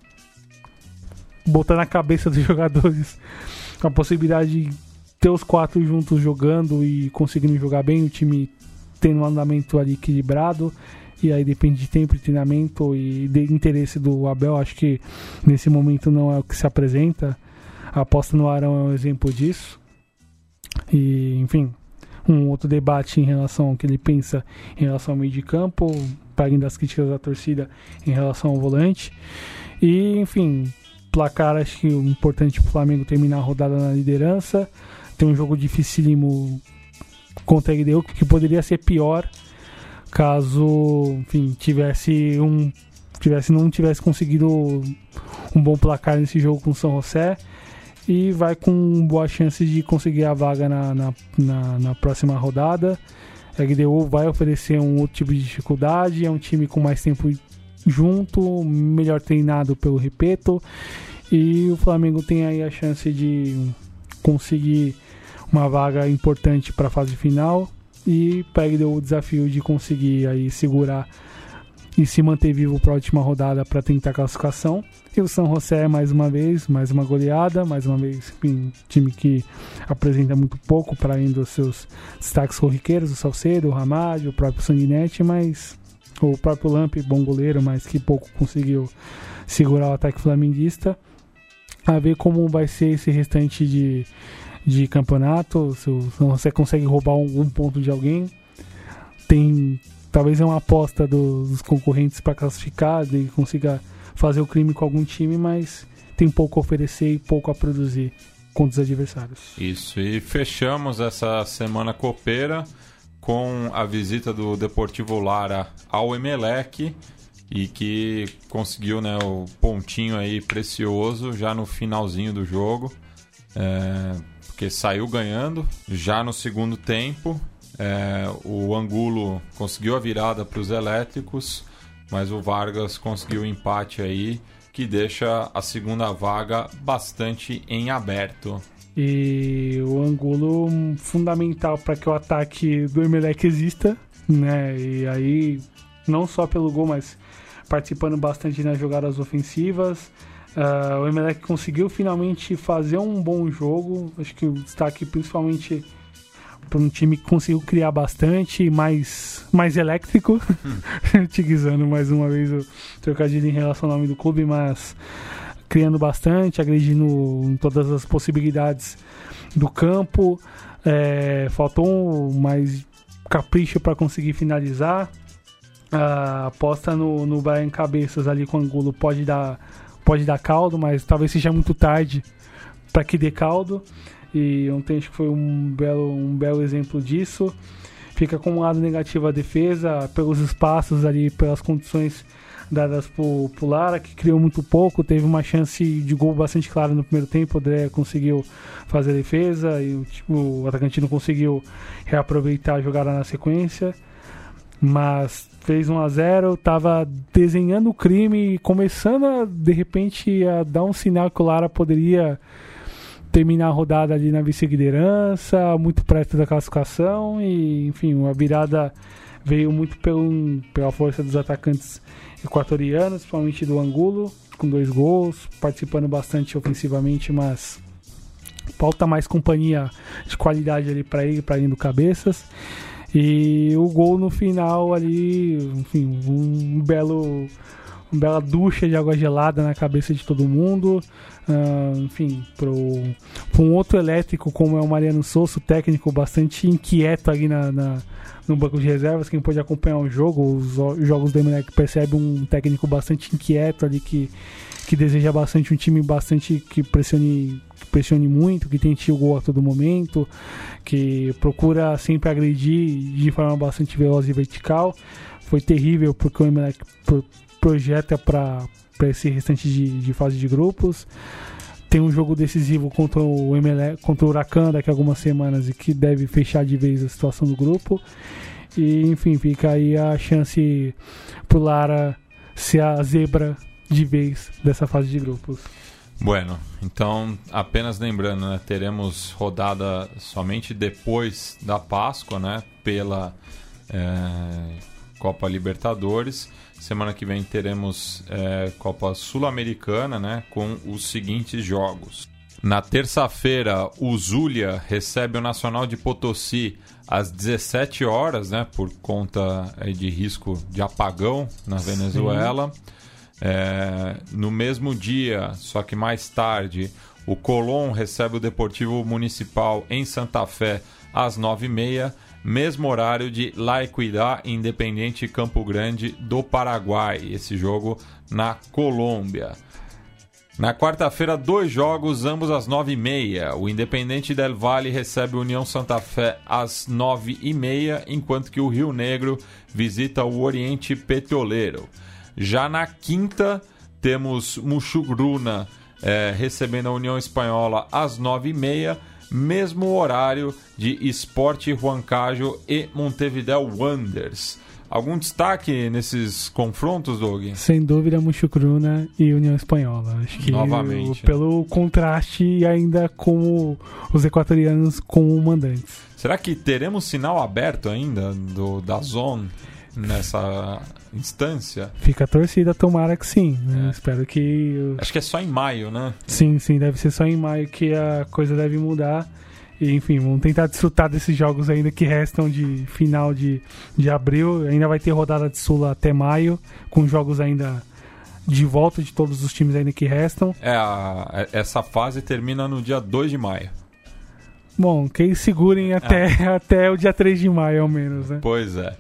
botar na cabeça dos jogadores a possibilidade de ter os quatro juntos jogando e conseguindo jogar bem, o time tendo um andamento ali equilibrado. E aí depende de tempo de treinamento e de interesse do Abel. Acho que nesse momento não é o que se apresenta. A aposta no Arão é um exemplo disso. E, enfim, um outro debate em relação ao que ele pensa em relação ao meio de campo, além das críticas da torcida em relação ao volante. E, enfim, placar, acho que o importante para o Flamengo terminar a rodada na liderança. Tem um jogo dificílimo contra a LDU, que poderia ser pior caso, enfim, tivesse um tivesse não tivesse conseguido um bom placar nesse jogo com o São José e vai com boa chance de conseguir a vaga na, na, na, na próxima rodada. A LDU vai oferecer um outro tipo de dificuldade, é um time com mais tempo junto, melhor treinado pelo Repeto, e o Flamengo tem aí a chance de conseguir uma vaga importante para a fase final e pega o desafio de conseguir aí segurar e se manter vivo para a última rodada para tentar classificação. E o São José, mais uma vez, mais uma goleada, mais uma vez, enfim, time que apresenta muito pouco para além dos seus destaques corriqueiros, o Salcedo, o Ramalho, o próprio Sanguinetti, mas o próprio Lamp, bom goleiro, mas que pouco conseguiu segurar o ataque flamenguista. A ver como vai ser esse restante de, de campeonato, se você consegue roubar um, um ponto de alguém. Tem talvez é uma aposta dos concorrentes para classificar, de consiga fazer o crime com algum time, mas tem pouco a oferecer e pouco a produzir contra os adversários. Isso, e fechamos essa semana copeira com a visita do Deportivo Lara ao Emelec e que conseguiu né, o pontinho aí precioso já no finalzinho do jogo, é, porque saiu ganhando já no segundo tempo é, o Angulo conseguiu a virada para os elétricos, mas o Vargas conseguiu o empate aí, que deixa a segunda vaga bastante em aberto. E o Angulo fundamental para que o ataque do Emelec exista, né? E aí, não só pelo gol, mas participando bastante nas jogadas ofensivas. Uh, o Emelec conseguiu finalmente fazer um bom jogo. Acho que o destaque principalmente para um time que conseguiu criar bastante, mais, mais elétrico. Hum. Utilizando mais uma vez o trocadilho em relação ao nome do clube, mas criando bastante, agredindo todas as possibilidades do campo. É, faltou mais capricho para conseguir finalizar. A aposta no, no Brian Cabeças ali com o Angulo pode dar, pode dar caldo, mas talvez seja muito tarde para que dê caldo. E ontem acho que foi um belo, um belo exemplo disso. Fica com um lado negativo a defesa, pelos espaços ali, pelas condições dadas por, por Lara, que criou muito pouco, teve uma chance de gol bastante clara no primeiro tempo, o André conseguiu fazer a defesa e o, tipo, o atacante não conseguiu reaproveitar a jogada na sequência, mas fez 1 a 0 estava desenhando o crime começando a, de repente a dar um sinal que o Lara poderia terminar a rodada ali na vice-liderança, muito perto da classificação e, enfim, a virada veio muito pelo, pela força dos atacantes equatorianos, principalmente do Angulo, com dois gols, participando bastante ofensivamente, mas falta mais companhia de qualidade ali para ele, para indo cabeças. E o gol no final ali, enfim, um belo uma bela ducha de água gelada na cabeça de todo mundo. Uh, enfim, para um outro elétrico como é o Mariano Souza, técnico bastante inquieto ali na, na, no banco de reservas. Quem pode acompanhar o jogo, os, os jogos do Emelec percebe um técnico bastante inquieto ali que, que deseja bastante um time bastante que pressione, que pressione muito, que tente o gol a todo momento, que procura sempre agredir de forma bastante veloz e vertical. Foi terrível porque o Emelec projeta para esse restante de, de fase de grupos. Tem um jogo decisivo contra o MLE, contra o Huracan daqui a algumas semanas e que deve fechar de vez a situação do grupo. E enfim, fica aí a chance pro Lara ser a zebra de vez dessa fase de grupos. Bueno, então apenas lembrando, né, teremos rodada somente depois da Páscoa, né, pela é, Copa Libertadores. Semana que vem teremos é, Copa Sul-Americana, né? Com os seguintes jogos. Na terça-feira, o Zulia recebe o Nacional de Potosí às 17 horas, né? Por conta é, de risco de apagão na Venezuela. É, no mesmo dia, só que mais tarde, o Colón recebe o Deportivo Municipal em Santa Fé às 9h30 mesmo horário de La Equidad Independente Campo Grande do Paraguai, esse jogo na Colômbia. Na quarta-feira, dois jogos, ambos às nove e meia. O Independente Del Valle recebe o União Santa Fé às nove e meia, enquanto que o Rio Negro visita o Oriente Petroleiro. Já na quinta, temos Muxugruna é, recebendo a União Espanhola às nove e meia mesmo horário de Esporte Huancajo e Montevideo Wanderers. Algum destaque nesses confrontos, Doug? Sem dúvida, Muchucruna e União Espanhola. Acho que Novamente. o- pelo contraste e ainda com os equatorianos como mandantes. Será que teremos sinal aberto ainda do, da Zone nessa instância? Fica a torcida, tomara que sim. né? É. Espero que. Acho que é só em maio, né? Sim, sim, deve ser só em maio que a coisa deve mudar. E, enfim, vamos tentar desfrutar desses jogos ainda que restam de final de, de abril. Ainda vai ter rodada de Sula até maio, com jogos ainda de volta de todos os times ainda que restam. É, a- é- essa fase termina no dia 2 de maio. Bom, que segurem até, até o dia 3 de maio, ao menos, né? Pois é.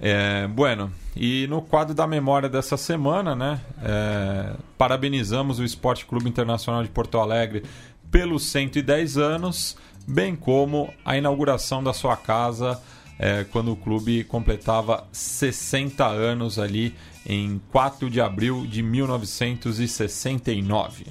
É, bueno, e no quadro da memória dessa semana, né? é, parabenizamos o Esporte Clube Internacional de Porto Alegre pelos 110 anos, bem como a inauguração da sua casa é, quando o clube completava 60 anos ali em 4 de abril de 1969.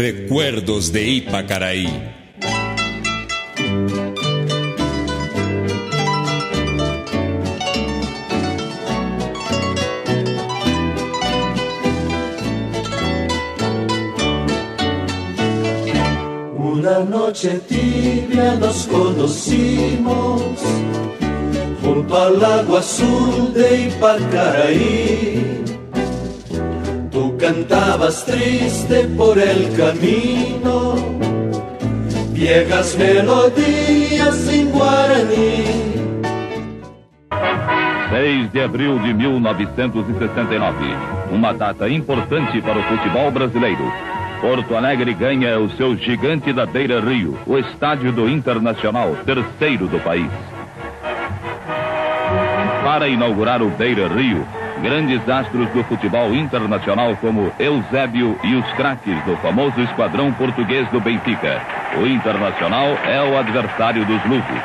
Recuerdos de Ipacaraí. Una noche tibia nos conocimos junto al agua azul de Ipacaraí. Cantabas triste por el camino, viejas melodías en guaraní. 6 de abril de 1969. Uma data importante para o futebol brasileiro. Porto Alegre ganha o seu gigante da Beira Rio, o estádio do Internacional, terceiro do país. Para inaugurar o Beira Rio, grandes astros do futebol internacional como Eusébio e os craques do famoso esquadrão português do Benfica. O Internacional é o adversário dos lusos.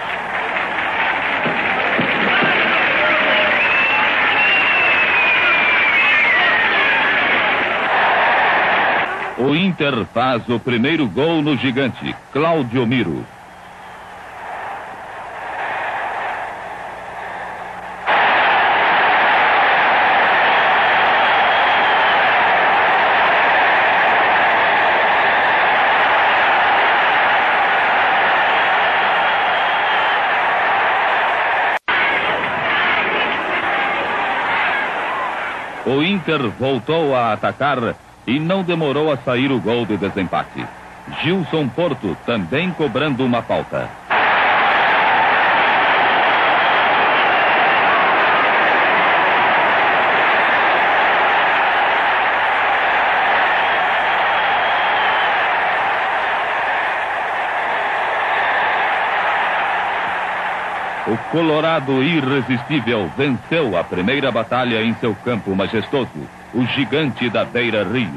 O Inter faz o primeiro gol no gigante, Cláudio Miro. O Inter voltou a atacar e não demorou a sair o gol de desempate. Gilson Porto também cobrando uma falta. Colorado irresistível venceu a primeira batalha em seu campo majestoso, o gigante da Beira Rio.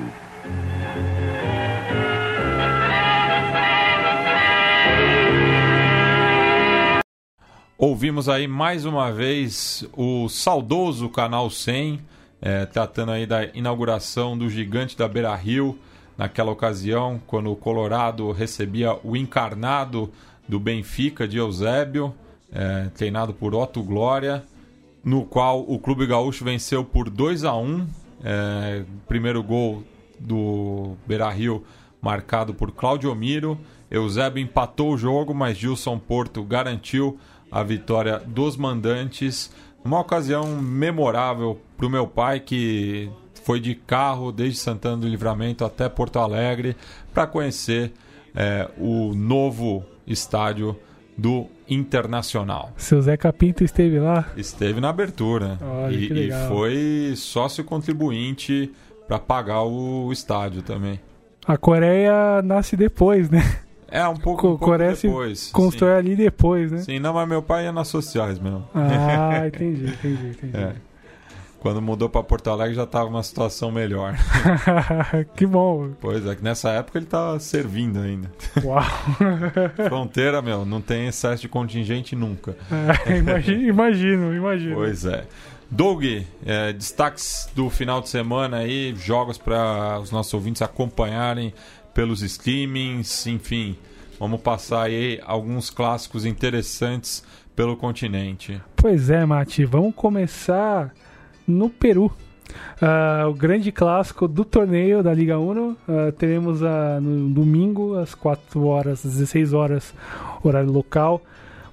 Ouvimos aí mais uma vez o saudoso Canal 100, eh, tratando aí da inauguração do gigante da Beira Rio, naquela ocasião, quando o Colorado recebia o encarnado do Benfica de Eusébio, eh, treinado por Otto Glória, no qual o Clube Gaúcho venceu por 2 a 1 eh, primeiro gol do Beira Rio marcado por Claudio Miro. Eusébio empatou o jogo, mas Gilson Porto garantiu a vitória dos mandantes. Uma ocasião memorável para o meu pai, que foi de carro desde Santana do Livramento até Porto Alegre para conhecer eh, o novo estádio do Internacional. Seu Zé Capinto esteve lá. Esteve na abertura Olha, e, e foi sócio contribuinte para pagar o, estádio também. A Coreia nasce depois, né? É um pouco, Co- um pouco Coreia depois. constrói ali depois, né? Sim. Sim, não, mas meu pai ia nas sociais mesmo. Ah, entendi, entendi, entendi. É. Quando mudou para Porto Alegre já estava uma situação melhor. que bom. Pois é, que nessa época ele estava servindo ainda. Uau. Fronteira, meu, não tem excesso de contingente nunca. É, imagino, imagino, imagino. Pois é. Doug, é, destaques do final de semana aí, jogos para os nossos ouvintes acompanharem pelos streamings, enfim. Vamos passar aí alguns clássicos interessantes pelo continente. Pois é, Mati, vamos começar no Peru. Uh, o grande clássico do torneio da Liga Uno. Uh, teremos uh, no domingo, às 4 horas, às 16 horas, horário local.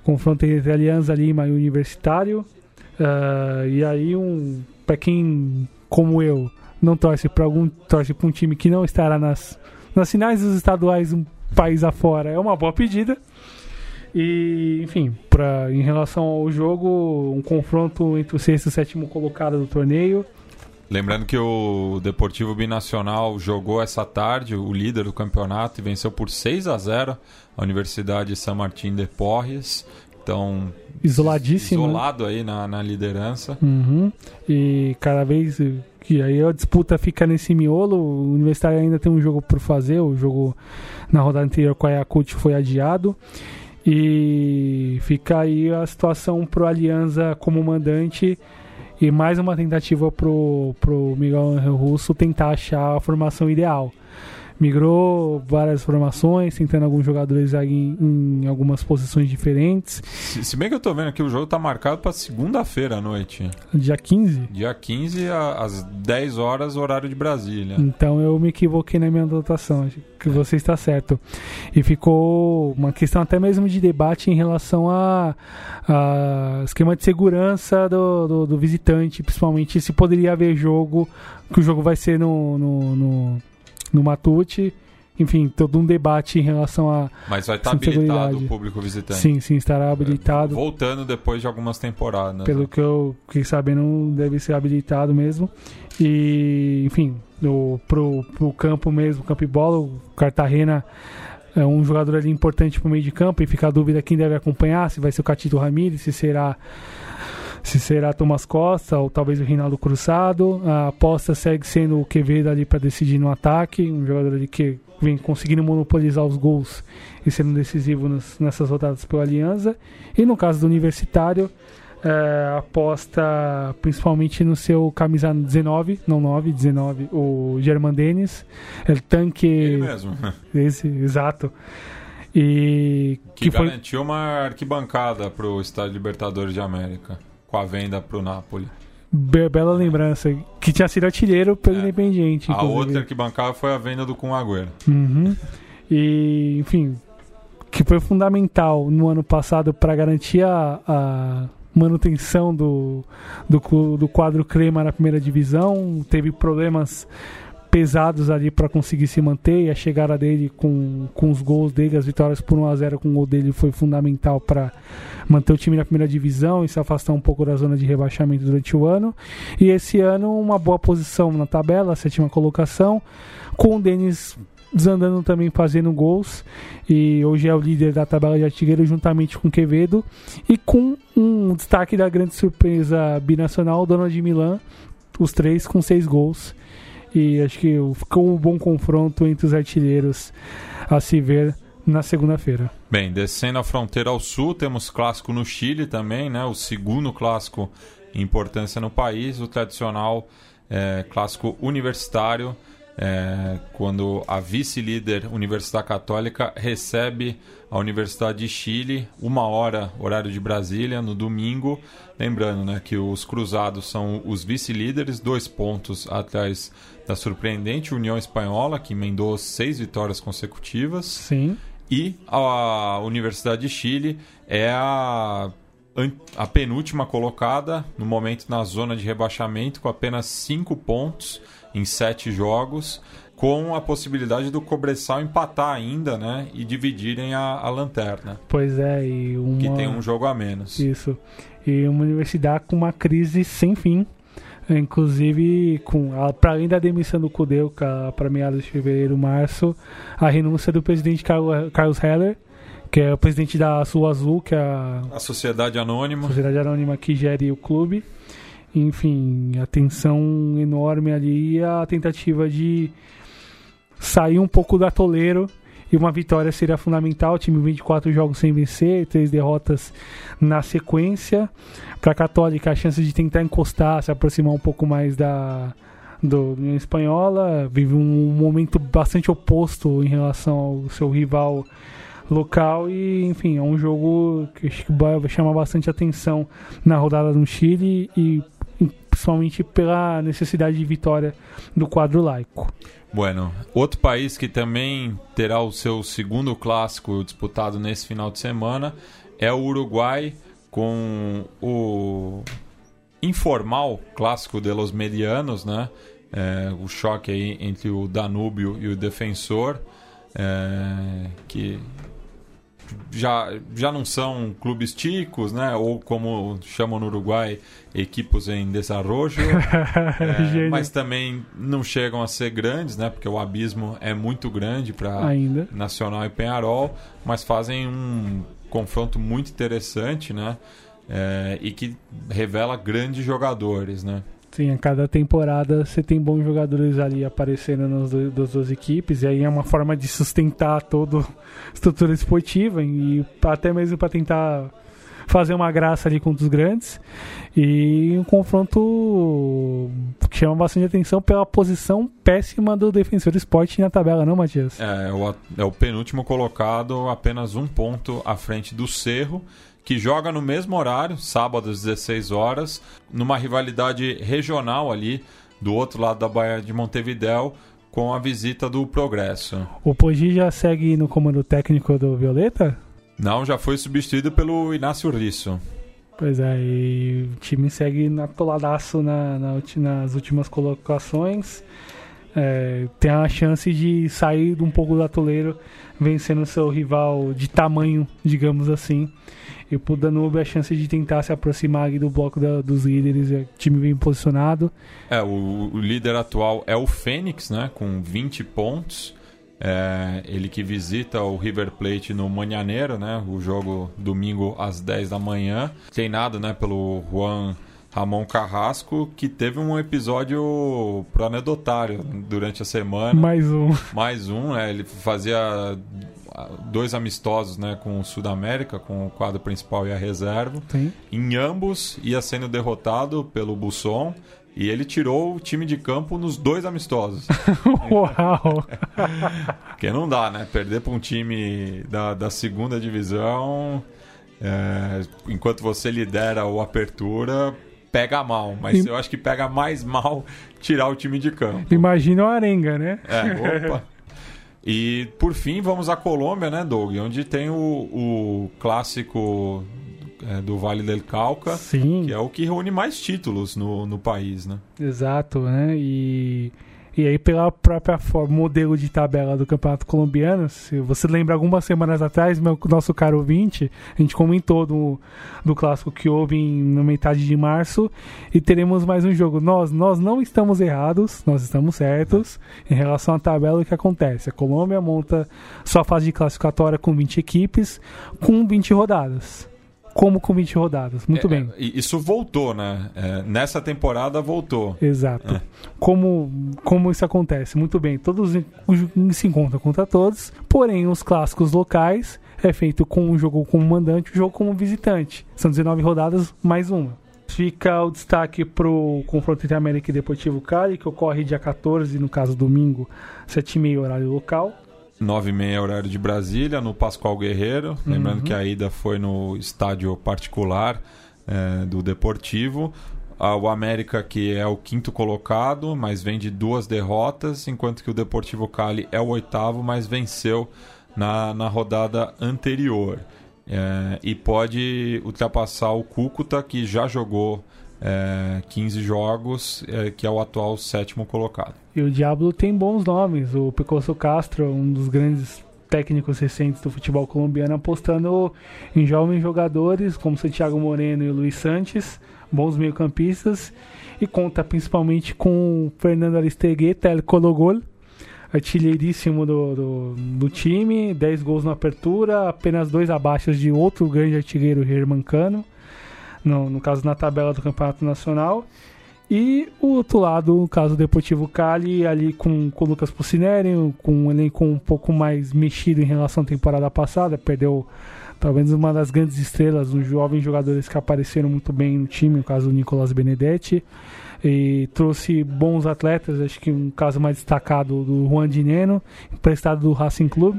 Confronto entre Alianza Lima e Universitário. e aí, um, para quem, como eu, não torce para algum torce para um time que não estará nas, nas finais dos estaduais um país afora, é uma boa pedida. E, enfim, pra, em relação ao jogo, um confronto entre o sexto e o sétimo colocado do torneio. Lembrando que o Deportivo Binacional jogou essa tarde, o líder do campeonato, e venceu por 6 a 0 a Universidade San Martín de Porres. Então, isoladíssimo. Né? Isolado aí na, na liderança. Uhum. E cada vez que aí a disputa fica nesse miolo, o Universitário ainda tem um jogo por fazer, o jogo na rodada anterior com a Yakult foi adiado. E fica aí a situação pro Alianza como mandante e mais uma tentativa pro, pro Miguel Russo tentar achar a formação ideal migrou várias formações, tentando alguns jogadores aí em, em algumas posições diferentes. Se, se, bem que eu tô vendo aqui, o jogo tá marcado para segunda-feira à noite. Dia 15? Dia 15 às 10 horas, horário de Brasília. Então eu me equivoquei na minha anotação, que você está certo. E ficou uma questão até mesmo de debate em relação a, a esquema de segurança do, do, do visitante, principalmente se poderia haver jogo, que o jogo vai ser no, no, no no Matute. Enfim, todo um debate em relação a. Mas vai estar habilitado o público visitante. Sim, sim, estará habilitado. É, voltando depois de algumas temporadas. Pelo né? que eu fiquei sabendo, deve ser habilitado mesmo. E, enfim, no, pro, pro campo mesmo, campo e bola, o Cartagena é um jogador ali importante pro meio de campo e fica a dúvida quem deve acompanhar, se vai ser o Catito Ramírez, se será se será Thomas Costa ou talvez o Rinaldo Cruzado. A aposta segue sendo o Quevedo ali para decidir no ataque, um jogador ali que vem conseguindo monopolizar os gols e sendo decisivo nas, nessas rodadas pela Aliança. E no caso do Universitário, é, aposta principalmente no seu camisa 19, não 9, 19, o German Dennis. Ele tanque. Ele mesmo. Esse, exato. E que, que garantiu foi... uma arquibancada para o Estádio Libertadores de América com a venda pro Napoli. Be bela lembrança. Que tinha sido artilheiro pelo é. Independiente. A outra que bancava foi a venda do Kun Agüero. Uhum. E, enfim, que foi fundamental no ano passado para garantir a, a manutenção do, do, do quadro Crema na primeira divisão. Teve problemas pesados ali para conseguir se manter e a chegada dele com, com os gols dele, as vitórias por 1 a 0 com o gol dele foi fundamental para manter o time na primeira divisão e se afastar um pouco da zona de rebaixamento durante o ano. E esse ano uma boa posição na tabela, sétima colocação, com o Denis desandando também fazendo gols. E hoje é o líder da tabela de artilheiro juntamente com Quevedo. E com um destaque da grande surpresa binacional, Dona de Milan, os três com seis gols e acho que ficou um bom confronto entre os artilheiros a se ver na segunda-feira. Bem, descendo a fronteira ao sul, temos clássico no Chile também, né? O segundo clássico em importância no país, o tradicional é, clássico universitário, é, quando a vice-líder Universidade Católica recebe a Universidade de Chile, uma hora, horário de Brasília, no domingo. Lembrando né, que os cruzados são os vice-líderes, dois pontos atrás da surpreendente União Espanhola, que emendou seis vitórias consecutivas. Sim. E a Universidade de Chile é a, a penúltima colocada, no momento na zona de rebaixamento, com apenas cinco pontos em sete jogos, com a possibilidade do Cobressal empatar ainda, né? E dividirem a, a lanterna. Pois é, e uma... Que tem um jogo a menos. Isso. E uma universidade com uma crise sem fim Inclusive, com para além da demissão do Cudeu para meados de fevereiro, março, a renúncia do presidente Carlos Heller, que é o presidente da Sul Azul, que é a, a Sociedade Anônima. Sociedade Anônima que gere o clube. Enfim, a tensão enorme ali e a tentativa de sair um pouco do atoleiro e uma vitória seria fundamental. O time 24 jogos sem vencer, três derrotas na sequência. Para a Católica, a chance de tentar encostar, se aproximar um pouco mais da do União Espanhola, vive um momento bastante oposto em relação ao seu rival local e, enfim, é um jogo que chamar bastante atenção na rodada no Chile e principalmente pela necessidade de vitória do quadro laico. Bueno, outro país que também terá o seu segundo clássico disputado nesse final de semana é o Uruguai, com o informal clássico de los medianos, né? É, o choque aí entre o Danúbio e o Defensor, é, que já, já não são clubes ticos, né? Ou como chamam no Uruguai, equipos em desenvolvimento. é, mas também não chegam a ser grandes, né? Porque o abismo é muito grande para Nacional e Penharol, mas fazem um confronto muito interessante, né? É, e que revela grandes jogadores, né? Sim, a cada temporada você tem bons jogadores ali aparecendo nas duas equipes, e aí é uma forma de sustentar toda a estrutura esportiva e até mesmo para tentar fazer uma graça ali contra os grandes. E um confronto que chama bastante atenção pela posição péssima do Defensor Esporte na tabela, não, Matias? É, é o, é o penúltimo colocado, apenas um ponto à frente do Cerro que joga no mesmo horário, sábado às 16 horas, numa rivalidade regional ali do outro lado da Baía de Montevidéu, com a visita do Progresso. O Poggi já segue no comando técnico do Violeta? Não, já foi substituído pelo Inácio Risso. Pois é, e o time segue atoladaço na, na, nas últimas colocações. É, tem a chance de sair um pouco do atoleiro vencendo seu rival de tamanho, digamos assim. E pro Danube a chance de tentar se aproximar do bloco da, dos líderes, é time bem posicionado. É, o, o, líder atual é o Fênix, né, com 20 pontos. É, ele que visita o River Plate no Manhaneiro, né, o jogo domingo às 10 da manhã. Treinado né, pelo Juan Ramon Carrasco, que teve um episódio pro anedotário durante a semana. Mais um. Mais um, né? Ele fazia dois amistosos né, com o Sudamérica, com o quadro principal e a reserva. Sim. Em ambos ia sendo derrotado pelo Busson e ele tirou o time de campo nos dois amistosos. Uau! Porque não dá, né? Perder para um time da, da segunda divisão, é, enquanto você lidera o Apertura, pega mal. Mas eu acho que pega mais mal tirar o time de campo. Imagina o Arenga, né? É, opa. E por fim vamos à Colômbia, né, Doug? Onde tem o, o clássico é, do Vale del Cauca, Sim. que é o que reúne mais títulos no, no país, né? Exato, né? E e aí, pela própria forma, modelo de tabela do Campeonato Colombiano, se você lembra algumas semanas atrás, meu nosso caro ouvinte, a gente comentou do, do clássico que houve em, na metade de março e teremos mais um jogo. Nós, nós não estamos errados, nós estamos certos em relação à tabela o que acontece. A Colômbia monta sua fase de classificatória com 20 equipes, com 20 rodadas como com 20 rodadas. Muito é, bem. É, isso voltou, né? É, nessa temporada voltou. Exato. É. Como, como isso acontece? Muito bem. Todos se encontram contra todos, porém os clássicos locais é feito com um jogo como mandante e um jogo como visitante. São 19 rodadas mais uma. Fica o destaque para o confronto entre América e Deportivo Cali, que ocorre dia 14, no caso domingo, 7h30 horário local. 9 e meia horário de Brasília, no Pascoal Guerreiro. Uhum. Lembrando que a ida foi no estádio particular é, do Deportivo. O América, que é o quinto colocado, mas vem de duas derrotas, enquanto que o Deportivo Cali é o oitavo, mas venceu na, na rodada anterior. É, e pode ultrapassar o Cúcuta, que já jogou é, 15 jogos, é, que é o atual sétimo colocado. E o Diablo tem bons nomes. O Picoso Castro, um dos grandes técnicos recentes do futebol colombiano, apostando em jovens jogadores como Santiago Moreno e Luiz Santos, bons meio-campistas, e conta principalmente com Fernando Aristegueta, El Cologol, artilheiríssimo do, do, do, time, 10 gols na apertura, apenas dois abaixo de outro grande artilheiro germancano no, no caso na tabela do Campeonato Nacional. E o outro lado, o caso do Deportivo Cali, ali com, com o Lucas Pucineri, com um elenco um pouco mais mexido em relação à temporada passada, perdeu talvez uma das grandes estrelas, uns jovens jogadores que apareceram muito bem no time, o caso do Nicolas Benedetti, e trouxe bons atletas, acho que um caso mais destacado do Juan Dineno, emprestado do Racing Club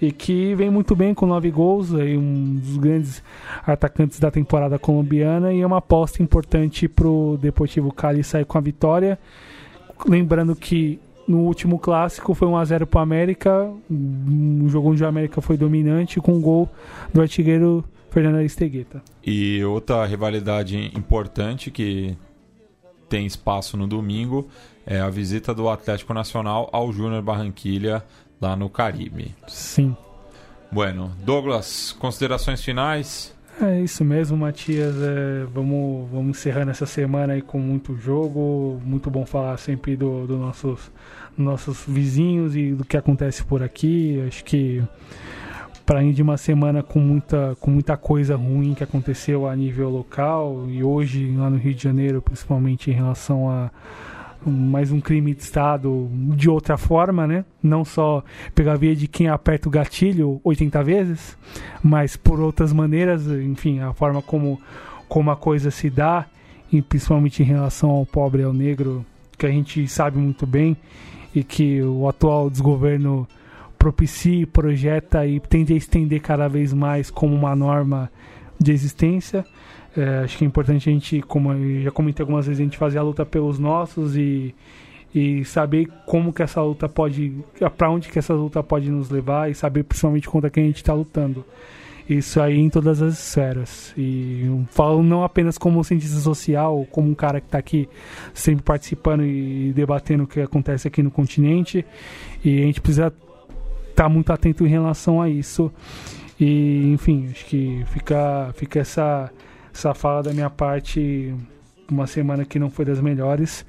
e que vem muito bem com nove gols, aí um dos grandes atacantes da temporada colombiana e é uma aposta importante para o Deportivo Cali sair com a vitória. Lembrando que no último clássico foi 1x0 para o América, um jogo onde o América foi dominante com um gol do artilheiro Fernando Aristegueta. E outra rivalidade importante que tem espaço no domingo é a visita do Atlético Nacional ao Júnior Barranquilha lá no Caribe. Sim. Bueno, Douglas, considerações finais? É isso mesmo, Matias. É, vamos, vamos encerrando essa semana aí com muito jogo. Muito bom falar sempre dos do nossos, nossos vizinhos e do que acontece por aqui. Acho que para ir de uma semana com muita, com muita coisa ruim que aconteceu a nível local e hoje lá no Rio de Janeiro, principalmente em relação a mais um crime de Estado de outra forma, né? Não só pela via de quem aperta o gatilho 80 vezes, mas por outras maneiras, enfim, a forma como, como a coisa se dá, e principalmente em relação ao pobre e ao negro, que a gente sabe muito bem, e que o atual desgoverno propicia, projeta e tende a estender cada vez mais como uma norma de existência. É, acho que é importante a gente, como eu já comentei algumas vezes, a gente fazer a luta pelos nossos e, e saber como que essa luta pode, para onde que essa luta pode nos levar e saber principalmente contra quem a gente está lutando. Isso aí em todas as esferas. E falo não apenas como cientista social, como um cara que está aqui sempre participando e debatendo o que acontece aqui no continente. E a gente precisa estar tá muito atento em relação a isso. E, enfim, acho que fica, fica essa essa fala da minha parte, uma semana que não foi das melhores.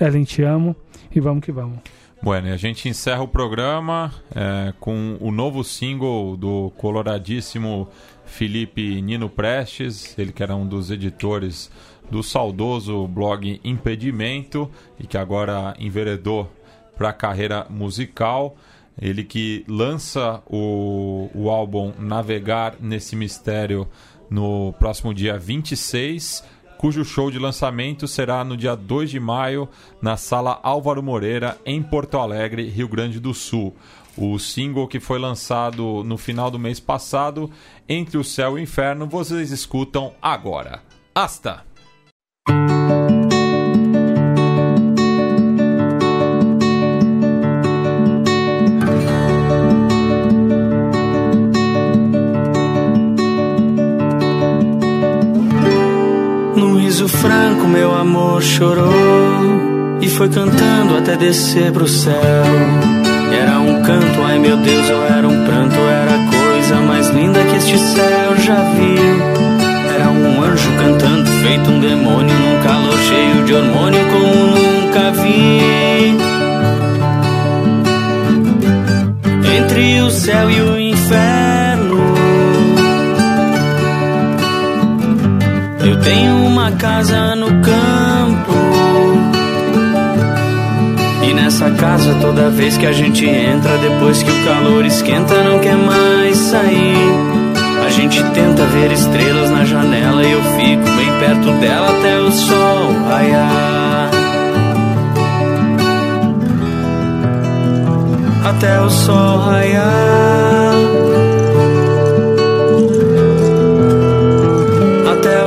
Ellen, te amo e vamos que vamos. Bueno, a gente encerra o programa é, com o novo single do coloradíssimo Felipe Nino Prestes, ele que era um dos editores do saudoso blog Impedimento e que agora enveredou para a carreira musical. Ele que lança o, o álbum Navegar nesse Mistério no próximo dia 26, cujo show de lançamento será no dia 2 de maio na Sala Álvaro Moreira, em Porto Alegre, Rio Grande do Sul. O single que foi lançado no final do mês passado, Entre o Céu e o Inferno, vocês escutam agora. Hasta! Sorriso franco, meu amor chorou e foi cantando até descer pro céu. Era um canto, ai meu Deus, ou era um pranto, era a coisa mais linda que este céu já viu. Era um anjo cantando, feito um demônio, num calor cheio de hormônio, como nunca vi. Entre o céu e o tenho uma casa no campo. E nessa casa, toda vez que a gente entra, depois que o calor esquenta, não quer mais sair. A gente tenta ver estrelas na janela e eu fico bem perto dela até o sol raiar. Até o sol raiar.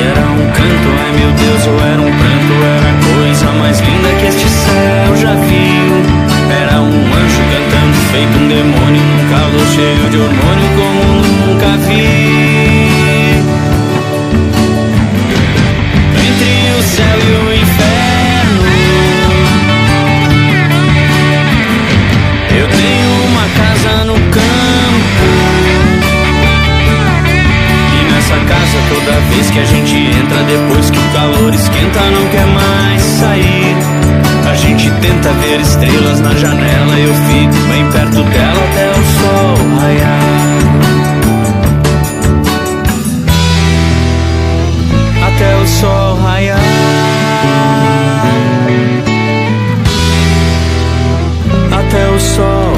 Era um canto, ai meu Deus, ou era um pranto, era a coisa mais linda que este céu já viu. Era um anjo cantando feito um demônio, num caldo cheio de hormônio como nunca vi. diz que a gente entra depois que o calor esquenta, não quer mais sair. A gente tenta ver estrelas na janela, eu fico bem perto dela até o sol raiar. Até o sol raiar. Até o sol.